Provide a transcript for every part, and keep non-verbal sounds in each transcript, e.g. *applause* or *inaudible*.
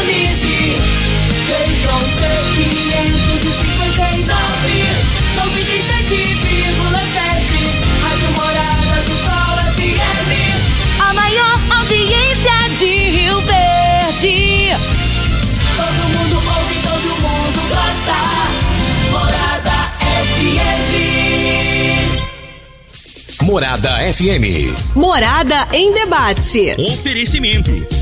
Sintonize. Feitron C 559, 97,7. Rádio Morada do Sol FM. A maior audiência de Rio Verde. Todo mundo ouve, todo mundo gosta. Morada FM. Morada FM. Morada em debate. Oferecimento: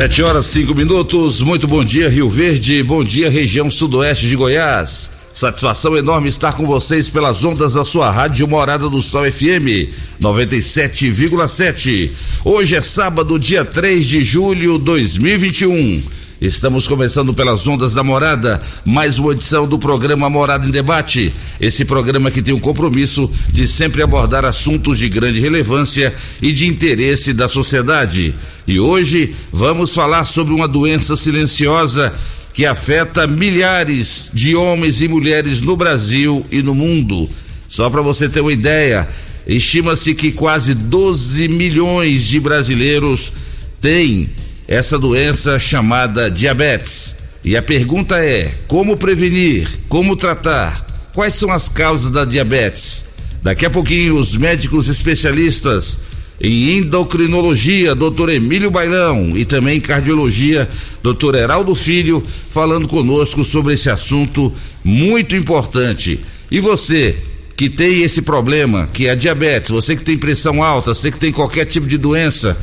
Sete horas, cinco minutos. Muito bom dia, Rio Verde. Bom dia, região sudoeste de Goiás. Satisfação enorme estar com vocês pelas ondas da sua rádio Morada do Sol FM 97,7. Hoje é sábado, dia 3 de julho de 2021. Estamos começando pelas ondas da Morada, mais uma edição do programa Morada em Debate. Esse programa que tem o compromisso de sempre abordar assuntos de grande relevância e de interesse da sociedade. E hoje vamos falar sobre uma doença silenciosa que afeta milhares de homens e mulheres no Brasil e no mundo. Só para você ter uma ideia, estima-se que quase 12 milhões de brasileiros têm essa doença chamada diabetes. E a pergunta é: como prevenir? Como tratar? Quais são as causas da diabetes? Daqui a pouquinho, os médicos especialistas em endocrinologia, doutor Emílio Bailão, e também em cardiologia, doutor Heraldo Filho, falando conosco sobre esse assunto muito importante. E você que tem esse problema, que é a diabetes, você que tem pressão alta, você que tem qualquer tipo de doença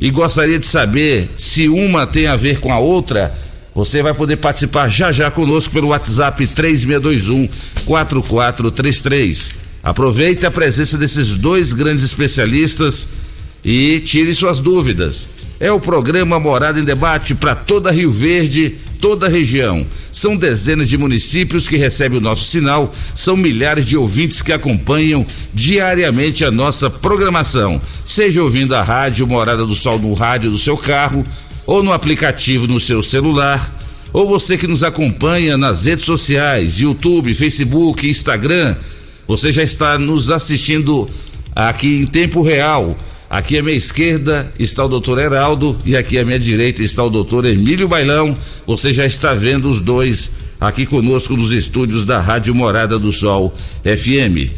e gostaria de saber se uma tem a ver com a outra, você vai poder participar já já conosco pelo WhatsApp 3621 4433. Aproveite a presença desses dois grandes especialistas e tire suas dúvidas. É o programa Morada em Debate para toda Rio Verde, toda a região. São dezenas de municípios que recebem o nosso sinal, são milhares de ouvintes que acompanham diariamente a nossa programação. Seja ouvindo a rádio Morada do Sol no rádio do seu carro, ou no aplicativo no seu celular, ou você que nos acompanha nas redes sociais, YouTube, Facebook, Instagram, você já está nos assistindo aqui em tempo real. Aqui à minha esquerda está o doutor Heraldo e aqui à minha direita está o doutor Emílio Bailão. Você já está vendo os dois aqui conosco nos estúdios da Rádio Morada do Sol FM.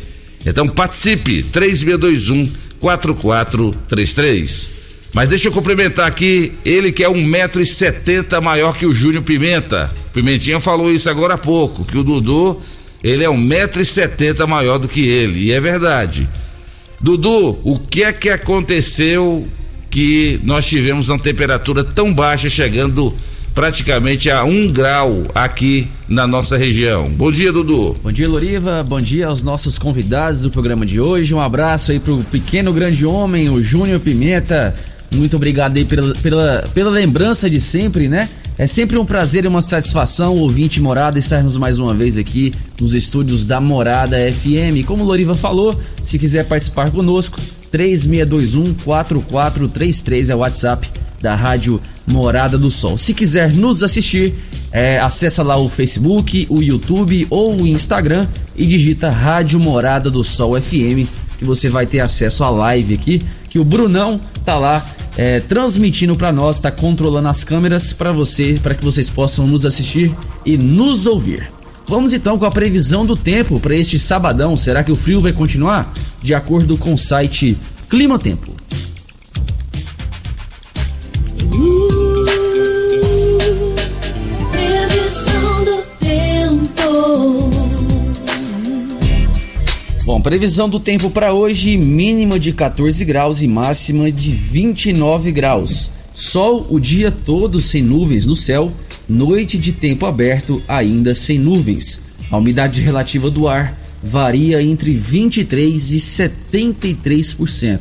Então participe, 3621 4433. Mas deixa eu cumprimentar aqui ele que é um metro e setenta maior que o Júnior Pimenta. Pimentinha falou isso agora há pouco, que o Dudu, ele é um metro e setenta maior do que ele, e é verdade. Dudu, o que é que aconteceu que nós tivemos uma temperatura tão baixa, chegando praticamente a um grau aqui na nossa região? Bom dia, Dudu. Bom dia, Loriva. Bom dia aos nossos convidados do programa de hoje. Um abraço aí pro pequeno grande homem, o Júnior Pimenta. Muito obrigado aí pela, pela, pela lembrança de sempre, né? É sempre um prazer e uma satisfação, ouvinte Morada, estarmos mais uma vez aqui nos estúdios da Morada FM. Como Loriva falou, se quiser participar conosco, 3621-4433 é o WhatsApp da Rádio Morada do Sol. Se quiser nos assistir, é, acessa lá o Facebook, o YouTube ou o Instagram e digita Rádio Morada do Sol FM, que você vai ter acesso à live aqui, que o Brunão tá lá é, transmitindo para nós, está controlando as câmeras para você, para que vocês possam nos assistir e nos ouvir. Vamos então com a previsão do tempo para este sabadão. Será que o frio vai continuar? De acordo com o site Clima Tempo. Bom, previsão do tempo para hoje: mínima de 14 graus e máxima de 29 graus. Sol o dia todo sem nuvens no céu, noite de tempo aberto ainda sem nuvens. A umidade relativa do ar varia entre 23 e 73%.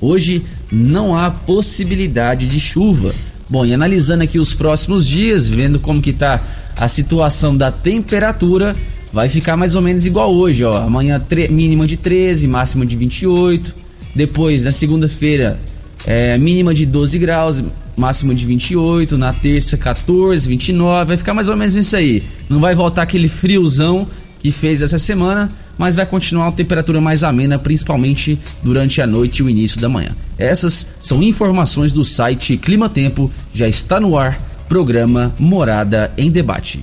Hoje não há possibilidade de chuva. Bom, e analisando aqui os próximos dias, vendo como que tá a situação da temperatura, vai ficar mais ou menos igual hoje, ó. Amanhã mínima de 13, máxima de 28. Depois, na segunda-feira, é, mínima de 12 graus, máxima de 28. Na terça, 14, 29. Vai ficar mais ou menos isso aí. Não vai voltar aquele friozão que fez essa semana, mas vai continuar uma temperatura mais amena, principalmente durante a noite e o início da manhã. Essas são informações do site Clima Tempo, já está no ar, programa Morada em Debate.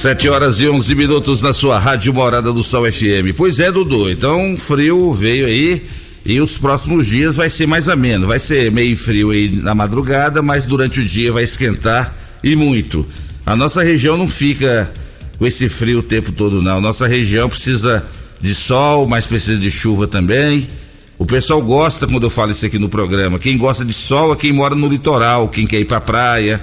Sete horas e onze minutos na sua rádio Morada do Sol FM. Pois é, Dudu. Então, frio veio aí e os próximos dias vai ser mais ameno. Vai ser meio frio aí na madrugada, mas durante o dia vai esquentar e muito. A nossa região não fica com esse frio o tempo todo, não. Nossa região precisa de sol, mas precisa de chuva também. O pessoal gosta quando eu falo isso aqui no programa. Quem gosta de sol é quem mora no litoral, quem quer ir pra praia.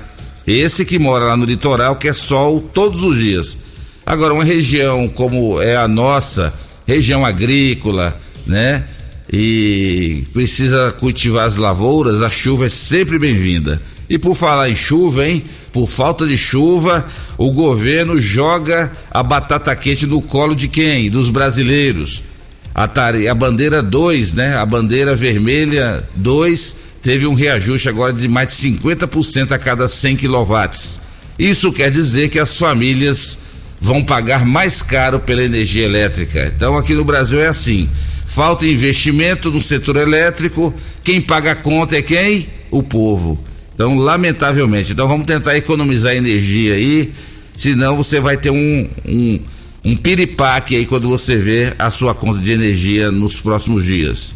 Esse que mora lá no litoral quer sol todos os dias. Agora, uma região como é a nossa, região agrícola, né? E precisa cultivar as lavouras, a chuva é sempre bem-vinda. E por falar em chuva, hein? Por falta de chuva, o governo joga a batata quente no colo de quem? Dos brasileiros. A, tare... a bandeira 2, né? A bandeira vermelha 2 teve um reajuste agora de mais de 50% a cada 100 quilowatts. Isso quer dizer que as famílias vão pagar mais caro pela energia elétrica. Então aqui no Brasil é assim: falta investimento no setor elétrico, quem paga a conta é quem? O povo. Então, lamentavelmente, então vamos tentar economizar energia aí, senão você vai ter um, um, um piripaque aí quando você vê a sua conta de energia nos próximos dias.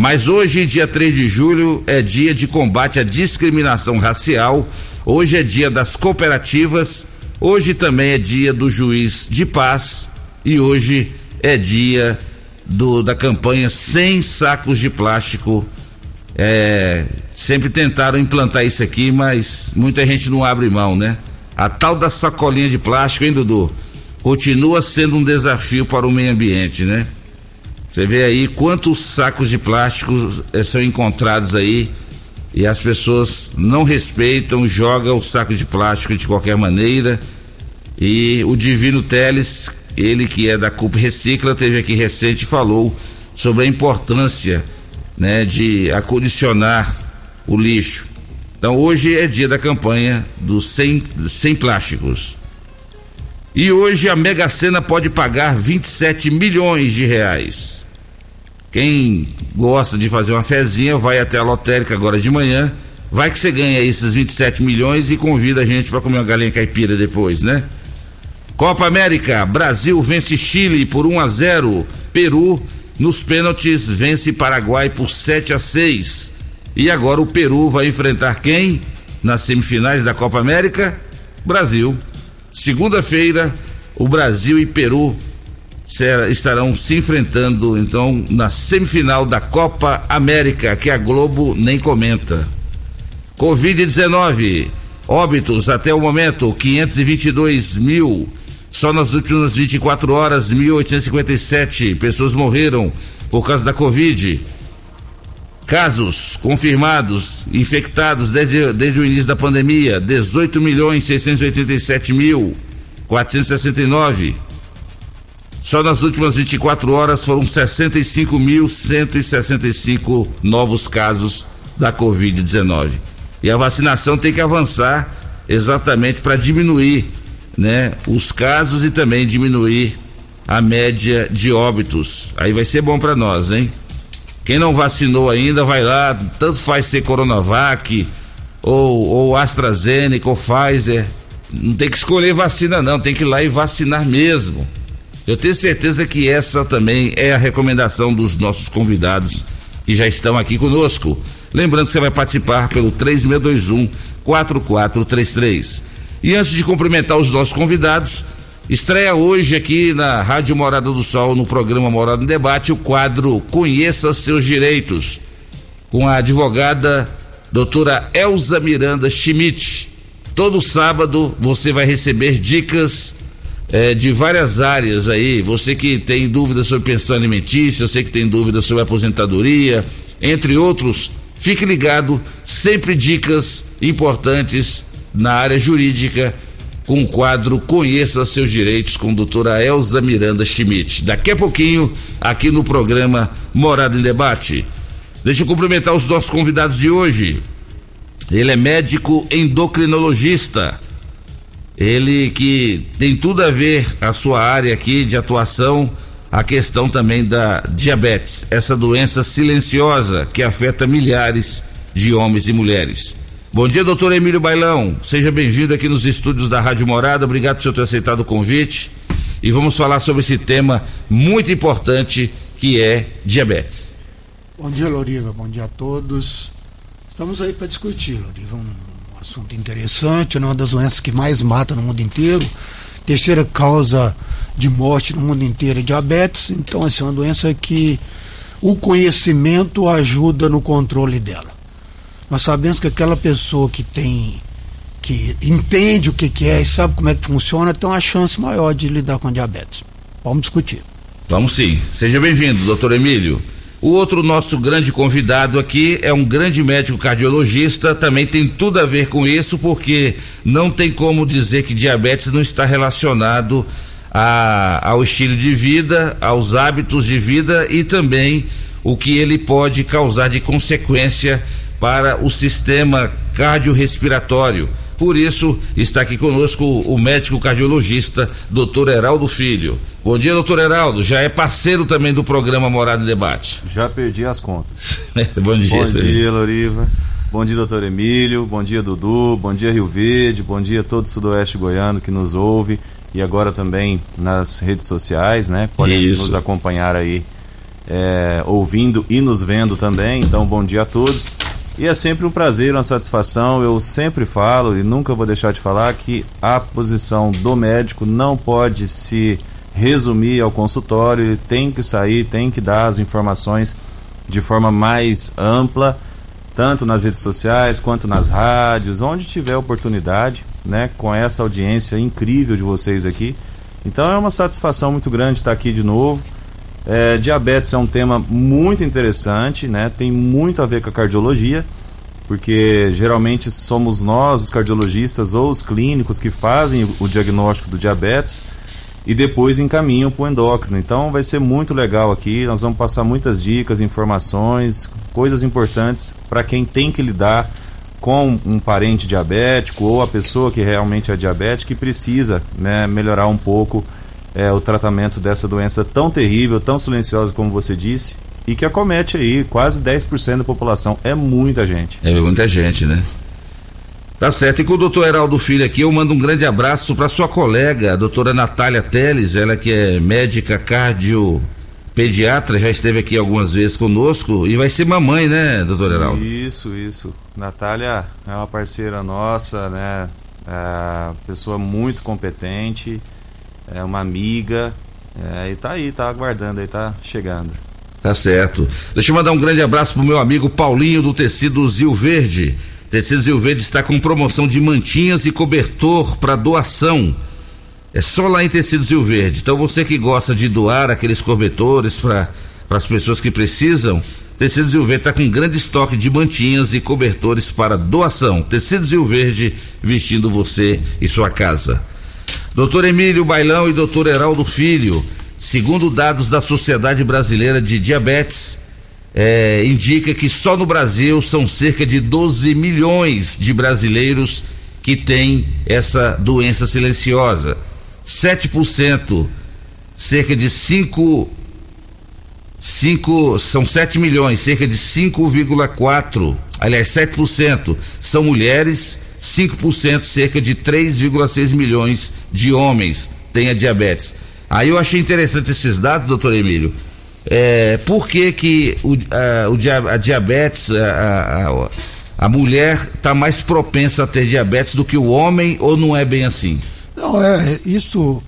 Mas hoje, dia 3 de julho, é dia de combate à discriminação racial. Hoje é dia das cooperativas. Hoje também é dia do juiz de paz. E hoje é dia do, da campanha Sem Sacos de Plástico. É, sempre tentaram implantar isso aqui, mas muita gente não abre mão, né? A tal da sacolinha de plástico, hein, Dudu? Continua sendo um desafio para o meio ambiente, né? Você vê aí quantos sacos de plástico eh, são encontrados aí e as pessoas não respeitam, jogam o saco de plástico de qualquer maneira. E o Divino Teles, ele que é da CUP Recicla, teve aqui recente e falou sobre a importância né, de acondicionar o lixo. Então hoje é dia da campanha dos sem, sem plásticos. E hoje a Mega Sena pode pagar 27 milhões de reais. Quem gosta de fazer uma fezinha, vai até a lotérica agora de manhã. Vai que você ganha esses 27 milhões e convida a gente para comer uma galinha caipira depois, né? Copa América, Brasil vence Chile por 1 a 0. Peru nos pênaltis vence Paraguai por 7 a 6. E agora o Peru vai enfrentar quem nas semifinais da Copa América? Brasil. Segunda-feira, o Brasil e Peru estarão se enfrentando então na semifinal da Copa América, que a Globo nem comenta. Covid-19, óbitos até o momento 522 mil Só nas últimas 24 horas, 1.857 pessoas morreram por causa da Covid. Casos confirmados, infectados desde, desde o início da pandemia, 18 milhões 687 mil 469. Só nas últimas 24 horas foram 65.165 novos casos da Covid-19. E a vacinação tem que avançar exatamente para diminuir né, os casos e também diminuir a média de óbitos. Aí vai ser bom para nós, hein? Quem não vacinou ainda, vai lá, tanto faz ser Coronavac, ou, ou AstraZeneca, ou Pfizer. Não tem que escolher vacina, não, tem que ir lá e vacinar mesmo. Eu tenho certeza que essa também é a recomendação dos nossos convidados que já estão aqui conosco. Lembrando que você vai participar pelo 3621 4433. E antes de cumprimentar os nossos convidados, estreia hoje aqui na Rádio Morada do Sol, no programa Morada em Debate, o quadro Conheça Seus Direitos, com a advogada doutora Elza Miranda Schmidt. Todo sábado você vai receber dicas eh, de várias áreas aí. Você que tem dúvidas sobre pensão alimentícia, você que tem dúvidas sobre aposentadoria, entre outros Fique ligado, sempre dicas importantes na área jurídica com o quadro Conheça seus direitos com doutora Elza Miranda Schmidt. Daqui a pouquinho, aqui no programa Morada em Debate. Deixa eu cumprimentar os nossos convidados de hoje. Ele é médico endocrinologista. Ele que tem tudo a ver a sua área aqui de atuação a questão também da diabetes, essa doença silenciosa que afeta milhares de homens e mulheres. Bom dia, doutor Emílio Bailão. Seja bem-vindo aqui nos estúdios da Rádio Morada. Obrigado por ter aceitado o convite. E vamos falar sobre esse tema muito importante que é diabetes. Bom dia, Loriva. Bom dia a todos. Estamos aí para discutir, Loriva, um assunto interessante, uma das doenças que mais mata no mundo inteiro. Terceira causa de morte no mundo inteiro é diabetes, então essa é uma doença que o conhecimento ajuda no controle dela. Nós sabemos que aquela pessoa que tem que entende o que, que é e sabe como é que funciona, tem uma chance maior de lidar com diabetes. Vamos discutir. Vamos sim. Seja bem-vindo, doutor Emílio. O outro nosso grande convidado aqui é um grande médico cardiologista, também tem tudo a ver com isso, porque não tem como dizer que diabetes não está relacionado a, ao estilo de vida, aos hábitos de vida e também o que ele pode causar de consequência para o sistema cardiorrespiratório. Por isso, está aqui conosco o médico cardiologista, doutor Heraldo Filho. Bom dia, doutor Heraldo. Já é parceiro também do programa Morada e Debate. Já perdi as contas. *laughs* Bom dia. Bom dia, Loriva. Bom dia, doutor Emílio. Bom dia, Dudu. Bom dia, Rio Verde. Bom dia a todo o Sudoeste Goiano que nos ouve e agora também nas redes sociais, né? Podem Isso. nos acompanhar aí, é, ouvindo e nos vendo também. Então, bom dia a todos. E é sempre um prazer, uma satisfação. Eu sempre falo e nunca vou deixar de falar que a posição do médico não pode se resumir ao consultório, ele tem que sair, tem que dar as informações de forma mais ampla, tanto nas redes sociais quanto nas rádios, onde tiver oportunidade né, com essa audiência incrível de vocês aqui. Então é uma satisfação muito grande estar aqui de novo. É, diabetes é um tema muito interessante, né? Tem muito a ver com a cardiologia, porque geralmente somos nós, os cardiologistas ou os clínicos, que fazem o diagnóstico do diabetes e depois encaminham para o endócrino. Então vai ser muito legal aqui. Nós vamos passar muitas dicas, informações, coisas importantes para quem tem que lidar com um parente diabético ou a pessoa que realmente é diabética e precisa né, melhorar um pouco é, o tratamento dessa doença tão terrível, tão silenciosa como você disse, e que acomete aí quase 10% da população. É muita gente. É muita gente, né? Tá certo. E com o doutor Heraldo Filho aqui, eu mando um grande abraço para sua colega, a doutora Natália Teles, ela que é médica cardio pediatra, já esteve aqui algumas vezes conosco e vai ser mamãe, né, doutor Heraldo? Isso, isso. Natália é uma parceira nossa, né? É pessoa muito competente, é uma amiga, é, e tá aí, tá aguardando aí, tá chegando. Tá certo. Deixa eu mandar um grande abraço pro meu amigo Paulinho do Tecido Zil Verde. Tecido Zil Verde está com promoção de mantinhas e cobertor para doação. É só lá em Tecidos Rio Verde. Então você que gosta de doar aqueles cobertores para as pessoas que precisam, Tecidos Rio Verde está com grande estoque de mantinhas e cobertores para doação. Tecidos Rio Verde vestindo você e sua casa. Doutor Emílio Bailão e doutor Heraldo Filho, segundo dados da Sociedade Brasileira de Diabetes, é, indica que só no Brasil são cerca de 12 milhões de brasileiros que têm essa doença silenciosa. 7%, cerca de 5, 5 são 7 milhões, cerca de 5,4, aliás, 7% são mulheres, 5%, cerca de 3,6 milhões de homens têm a diabetes. Aí eu achei interessante esses dados, doutor Emílio. É, por que, que o, a, a diabetes, a, a, a mulher está mais propensa a ter diabetes do que o homem ou não é bem assim? Não, é isso,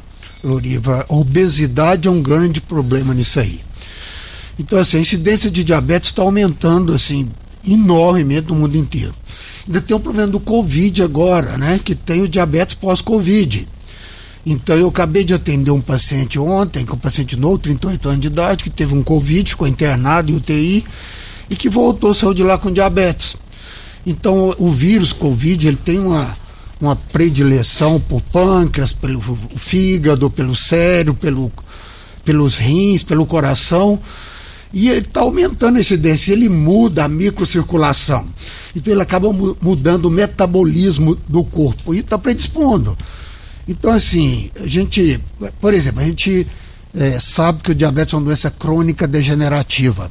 Loriva, obesidade é um grande problema nisso aí. Então, assim, a incidência de diabetes está aumentando, assim, enormemente no mundo inteiro. Ainda tem o problema do Covid agora, né? Que tem o diabetes pós-Covid. Então, eu acabei de atender um paciente ontem, que é um paciente novo, 38 anos de idade, que teve um Covid, ficou internado em UTI e que voltou, saiu de lá com diabetes. Então, o vírus Covid, ele tem uma uma predileção por pâncreas, pelo fígado, pelo cérebro, pelo, pelos rins, pelo coração. E ele está aumentando a incidência, ele muda a microcirculação. Então ele acaba mudando o metabolismo do corpo e está predispondo. Então, assim, a gente, por exemplo, a gente é, sabe que o diabetes é uma doença crônica degenerativa.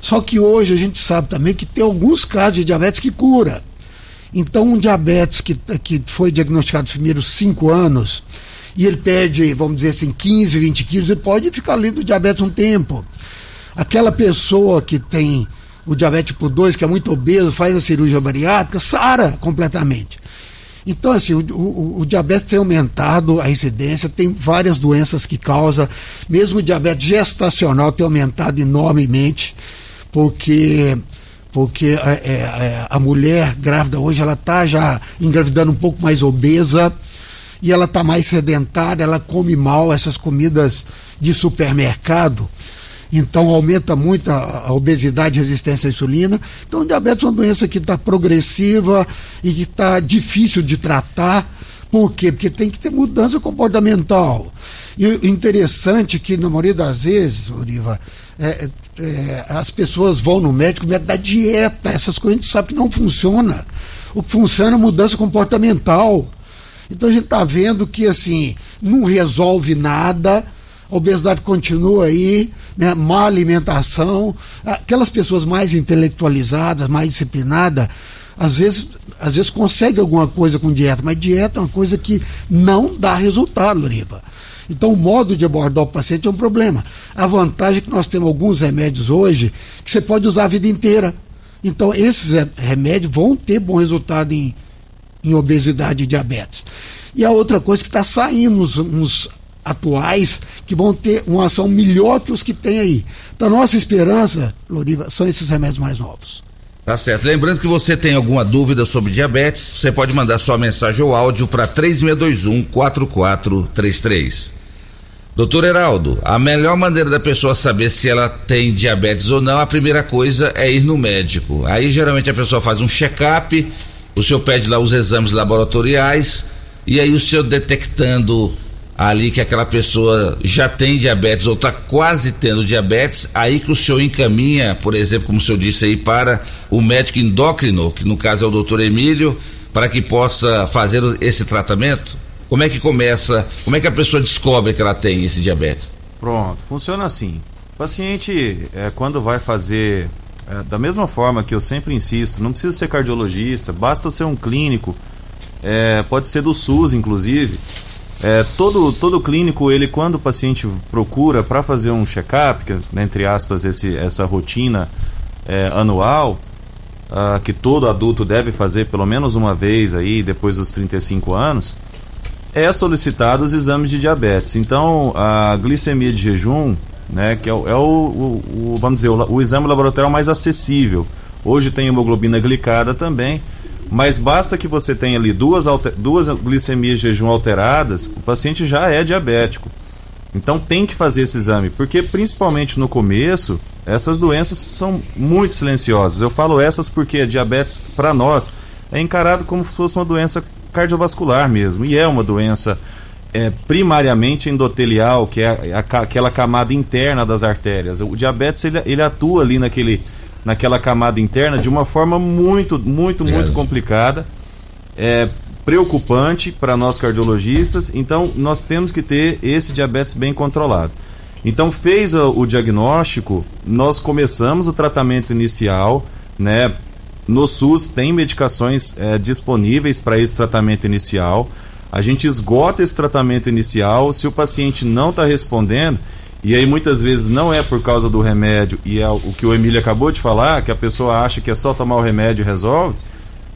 Só que hoje a gente sabe também que tem alguns casos de diabetes que cura. Então, um diabetes que, que foi diagnosticado nos primeiros cinco anos e ele perde, vamos dizer assim, 15, 20 quilos, ele pode ficar ali do diabetes um tempo. Aquela pessoa que tem o diabetes tipo 2, que é muito obeso, faz a cirurgia bariátrica, sara completamente. Então, assim, o, o, o, diabetes tem aumentado a incidência, tem várias doenças que causa, mesmo o diabetes gestacional tem aumentado enormemente, porque porque é, é, é, a mulher grávida hoje ela está já engravidando um pouco mais obesa e ela está mais sedentária, ela come mal essas comidas de supermercado. Então aumenta muito a, obesidade e resistência à insulina. Então o diabetes é uma doença que está progressiva e que está difícil de tratar. Por quê? Porque tem que ter mudança comportamental. E o interessante é que, na maioria das vezes, Oriva, é, é, as pessoas vão no médico, o médico dá dieta, essas coisas a gente sabe que não funciona. O que funciona é mudança comportamental. Então a gente está vendo que assim, não resolve nada, a obesidade continua aí, né, má alimentação, aquelas pessoas mais intelectualizadas, mais disciplinadas, às vezes, às vezes consegue alguma coisa com dieta, mas dieta é uma coisa que não dá resultado, Loriva. Então, o modo de abordar o paciente é um problema. A vantagem é que nós temos alguns remédios hoje que você pode usar a vida inteira. Então, esses remédios vão ter bom resultado em, em obesidade e diabetes. E a outra coisa que está saindo uns, uns atuais que vão ter uma ação melhor que os que tem aí. Então, nossa esperança, Loriva, são esses remédios mais novos. Tá certo. Lembrando que você tem alguma dúvida sobre diabetes, você pode mandar sua mensagem ou áudio para 3621 4433. Doutor Heraldo, a melhor maneira da pessoa saber se ela tem diabetes ou não, a primeira coisa é ir no médico. Aí geralmente a pessoa faz um check-up, o senhor pede lá os exames laboratoriais, e aí o senhor detectando ali que aquela pessoa já tem diabetes ou está quase tendo diabetes, aí que o senhor encaminha, por exemplo, como o senhor disse aí, para o médico endócrino, que no caso é o doutor Emílio, para que possa fazer esse tratamento? Como é que começa, como é que a pessoa descobre que ela tem esse diabetes? Pronto, funciona assim. O paciente, é, quando vai fazer, é, da mesma forma que eu sempre insisto, não precisa ser cardiologista, basta ser um clínico, é, pode ser do SUS, inclusive. É, todo, todo clínico, ele quando o paciente procura para fazer um check-up, né, entre aspas, esse, essa rotina é, anual, uh, que todo adulto deve fazer pelo menos uma vez aí, depois dos 35 anos, é solicitado os exames de diabetes. Então, a glicemia de jejum, né, que é, o, é o, o, vamos dizer, o, o, exame laboratorial mais acessível. Hoje tem hemoglobina glicada também, Mas basta que você tenha ali duas, duas glicemias de jejum alteradas, o paciente já é diabético. Então tem que fazer esse exame, porque principalmente no começo, essas doenças são muito silenciosas. Eu falo essas porque a diabetes, para nós, é encarado como se fosse uma doença cardiovascular mesmo, e é uma doença é, primariamente endotelial, que é a, aquela camada interna das artérias. O diabetes ele, ele atua ali naquele, naquela camada interna de uma forma muito, muito, muito complicada. É preocupante para nós cardiologistas, então nós temos que ter esse diabetes bem controlado. Então fez o, o diagnóstico, nós começamos o tratamento inicial, né? No SUS tem medicações é, disponíveis para esse tratamento inicial. A gente esgota esse tratamento inicial. Se o paciente não está respondendo, e aí muitas vezes não é por causa do remédio, e é o que o Emílio acabou de falar, que a pessoa acha que é só tomar o remédio e resolve,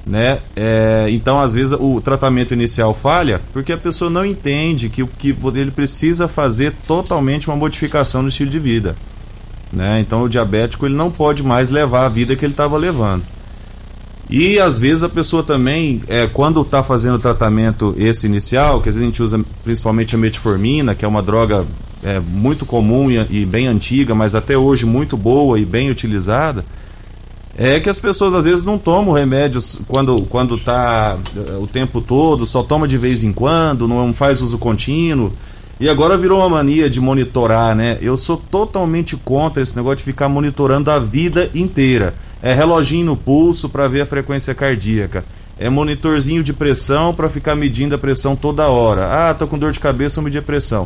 né? É, então às vezes o tratamento inicial falha porque a pessoa não entende que, que ele precisa fazer totalmente uma modificação no estilo de vida. Né? Então o diabético ele não pode mais levar a vida que ele estava levando. E às vezes a pessoa também, é, quando está fazendo o tratamento esse inicial, que às vezes a gente usa principalmente a metformina, que é uma droga é, muito comum e, e, bem antiga, mas até hoje muito boa e bem utilizada, é que as pessoas às vezes não tomam remédios quando quando está é, o tempo todo, só toma de vez em quando, não faz uso contínuo. E agora virou uma mania de monitorar, né? Eu sou totalmente contra esse negócio de ficar monitorando a vida inteira é reloginho no pulso para ver a frequência cardíaca, é monitorzinho de pressão para ficar medindo a pressão toda hora. Ah, tô com dor de cabeça, vou medir a pressão.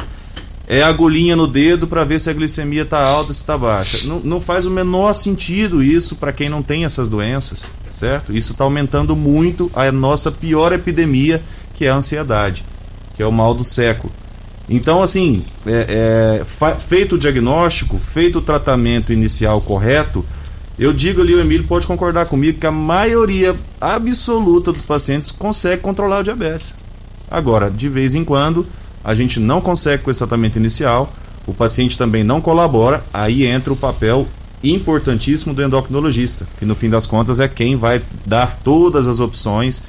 É agulhinha no dedo para ver se a glicemia está alta, se está baixa. Não, não faz o menor sentido isso para quem não tem essas doenças, certo? Isso está aumentando muito a nossa pior epidemia, que é a ansiedade, que é o mal do século. Então, assim, é, é, feito o diagnóstico, feito o tratamento inicial correto, eu digo ali, o Emílio pode concordar comigo que a maioria absoluta dos pacientes consegue controlar o diabetes. Agora, de vez em quando, a gente não consegue com esse tratamento inicial, o paciente também não colabora, aí entra o papel importantíssimo do endocrinologista, que no fim das contas é quem vai dar todas as opções,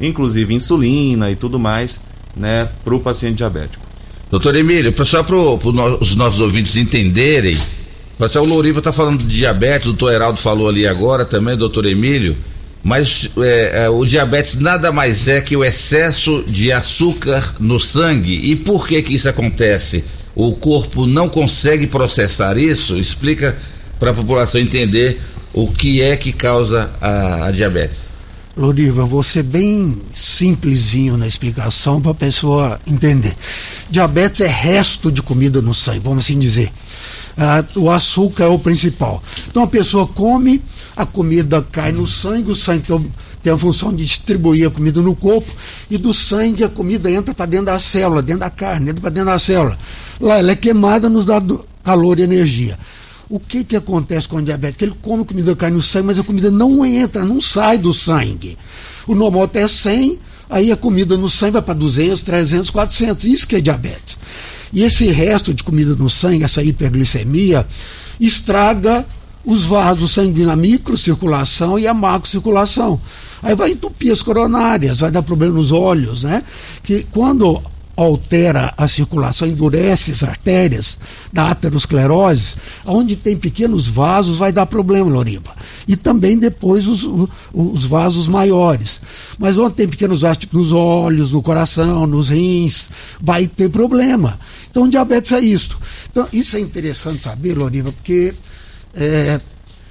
inclusive insulina e tudo mais, né, para o paciente diabético. Doutor Emílio, só para os nossos ouvintes entenderem, Marcelo Louriva está falando de diabetes, o doutor Heraldo falou ali agora também, doutor Emílio, mas é, é, o diabetes nada mais é que o excesso de açúcar no sangue. E por que que isso acontece? O corpo não consegue processar isso? Explica para a população entender o que é que causa a, a diabetes. Loriva, vou ser bem simplesinho na explicação para a pessoa entender. Diabetes é resto de comida no sangue, vamos assim dizer ah, o açúcar é o principal. Então a pessoa come, a comida cai no sangue, o sangue tem a função de distribuir a comida no corpo, e do sangue a comida entra para dentro da célula, dentro da carne, entra para dentro da célula. Lá ela é queimada, nos dá calor e energia. O que, que acontece com o diabético? Ele come comida, cai no sangue, mas a comida não entra, não sai do sangue. O normal até 100, aí a comida no sangue vai para 200, 300, 400. Isso que é diabetes. E esse resto de comida no sangue, essa hiperglicemia, estraga os vasos sanguíneos, a microcirculação e a macrocirculação. Aí vai entupir as coronárias, vai dar problema nos olhos, né? Que quando altera a circulação, endurece as artérias da aterosclerose, onde tem pequenos vasos vai dar problema, Loriba. E também depois os, os vasos maiores. Mas onde tem pequenos vasos, tipo nos olhos, no coração, nos rins, vai ter problema. Então, diabetes é isso. Então, isso é interessante saber, Loriva, porque é,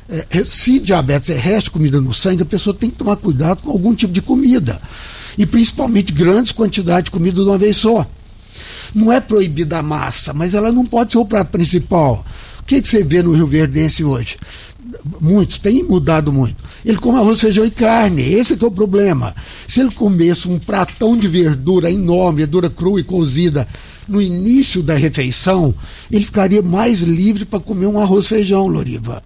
é, se diabetes é resto comida no sangue, a pessoa tem que tomar cuidado com algum tipo de comida. E principalmente grandes quantidades de comida de uma vez só. Não é proibida a massa, mas ela não pode ser o prato principal. O que, que você vê no Rio Verdense hoje? Muitos, têm mudado muito. Ele come arroz, feijão e carne, esse é o problema. Se ele comesse um pratão de verdura enorme, verdura crua e cozida, no início da refeição, ele ficaria mais livre para comer um arroz feijão, Loriva.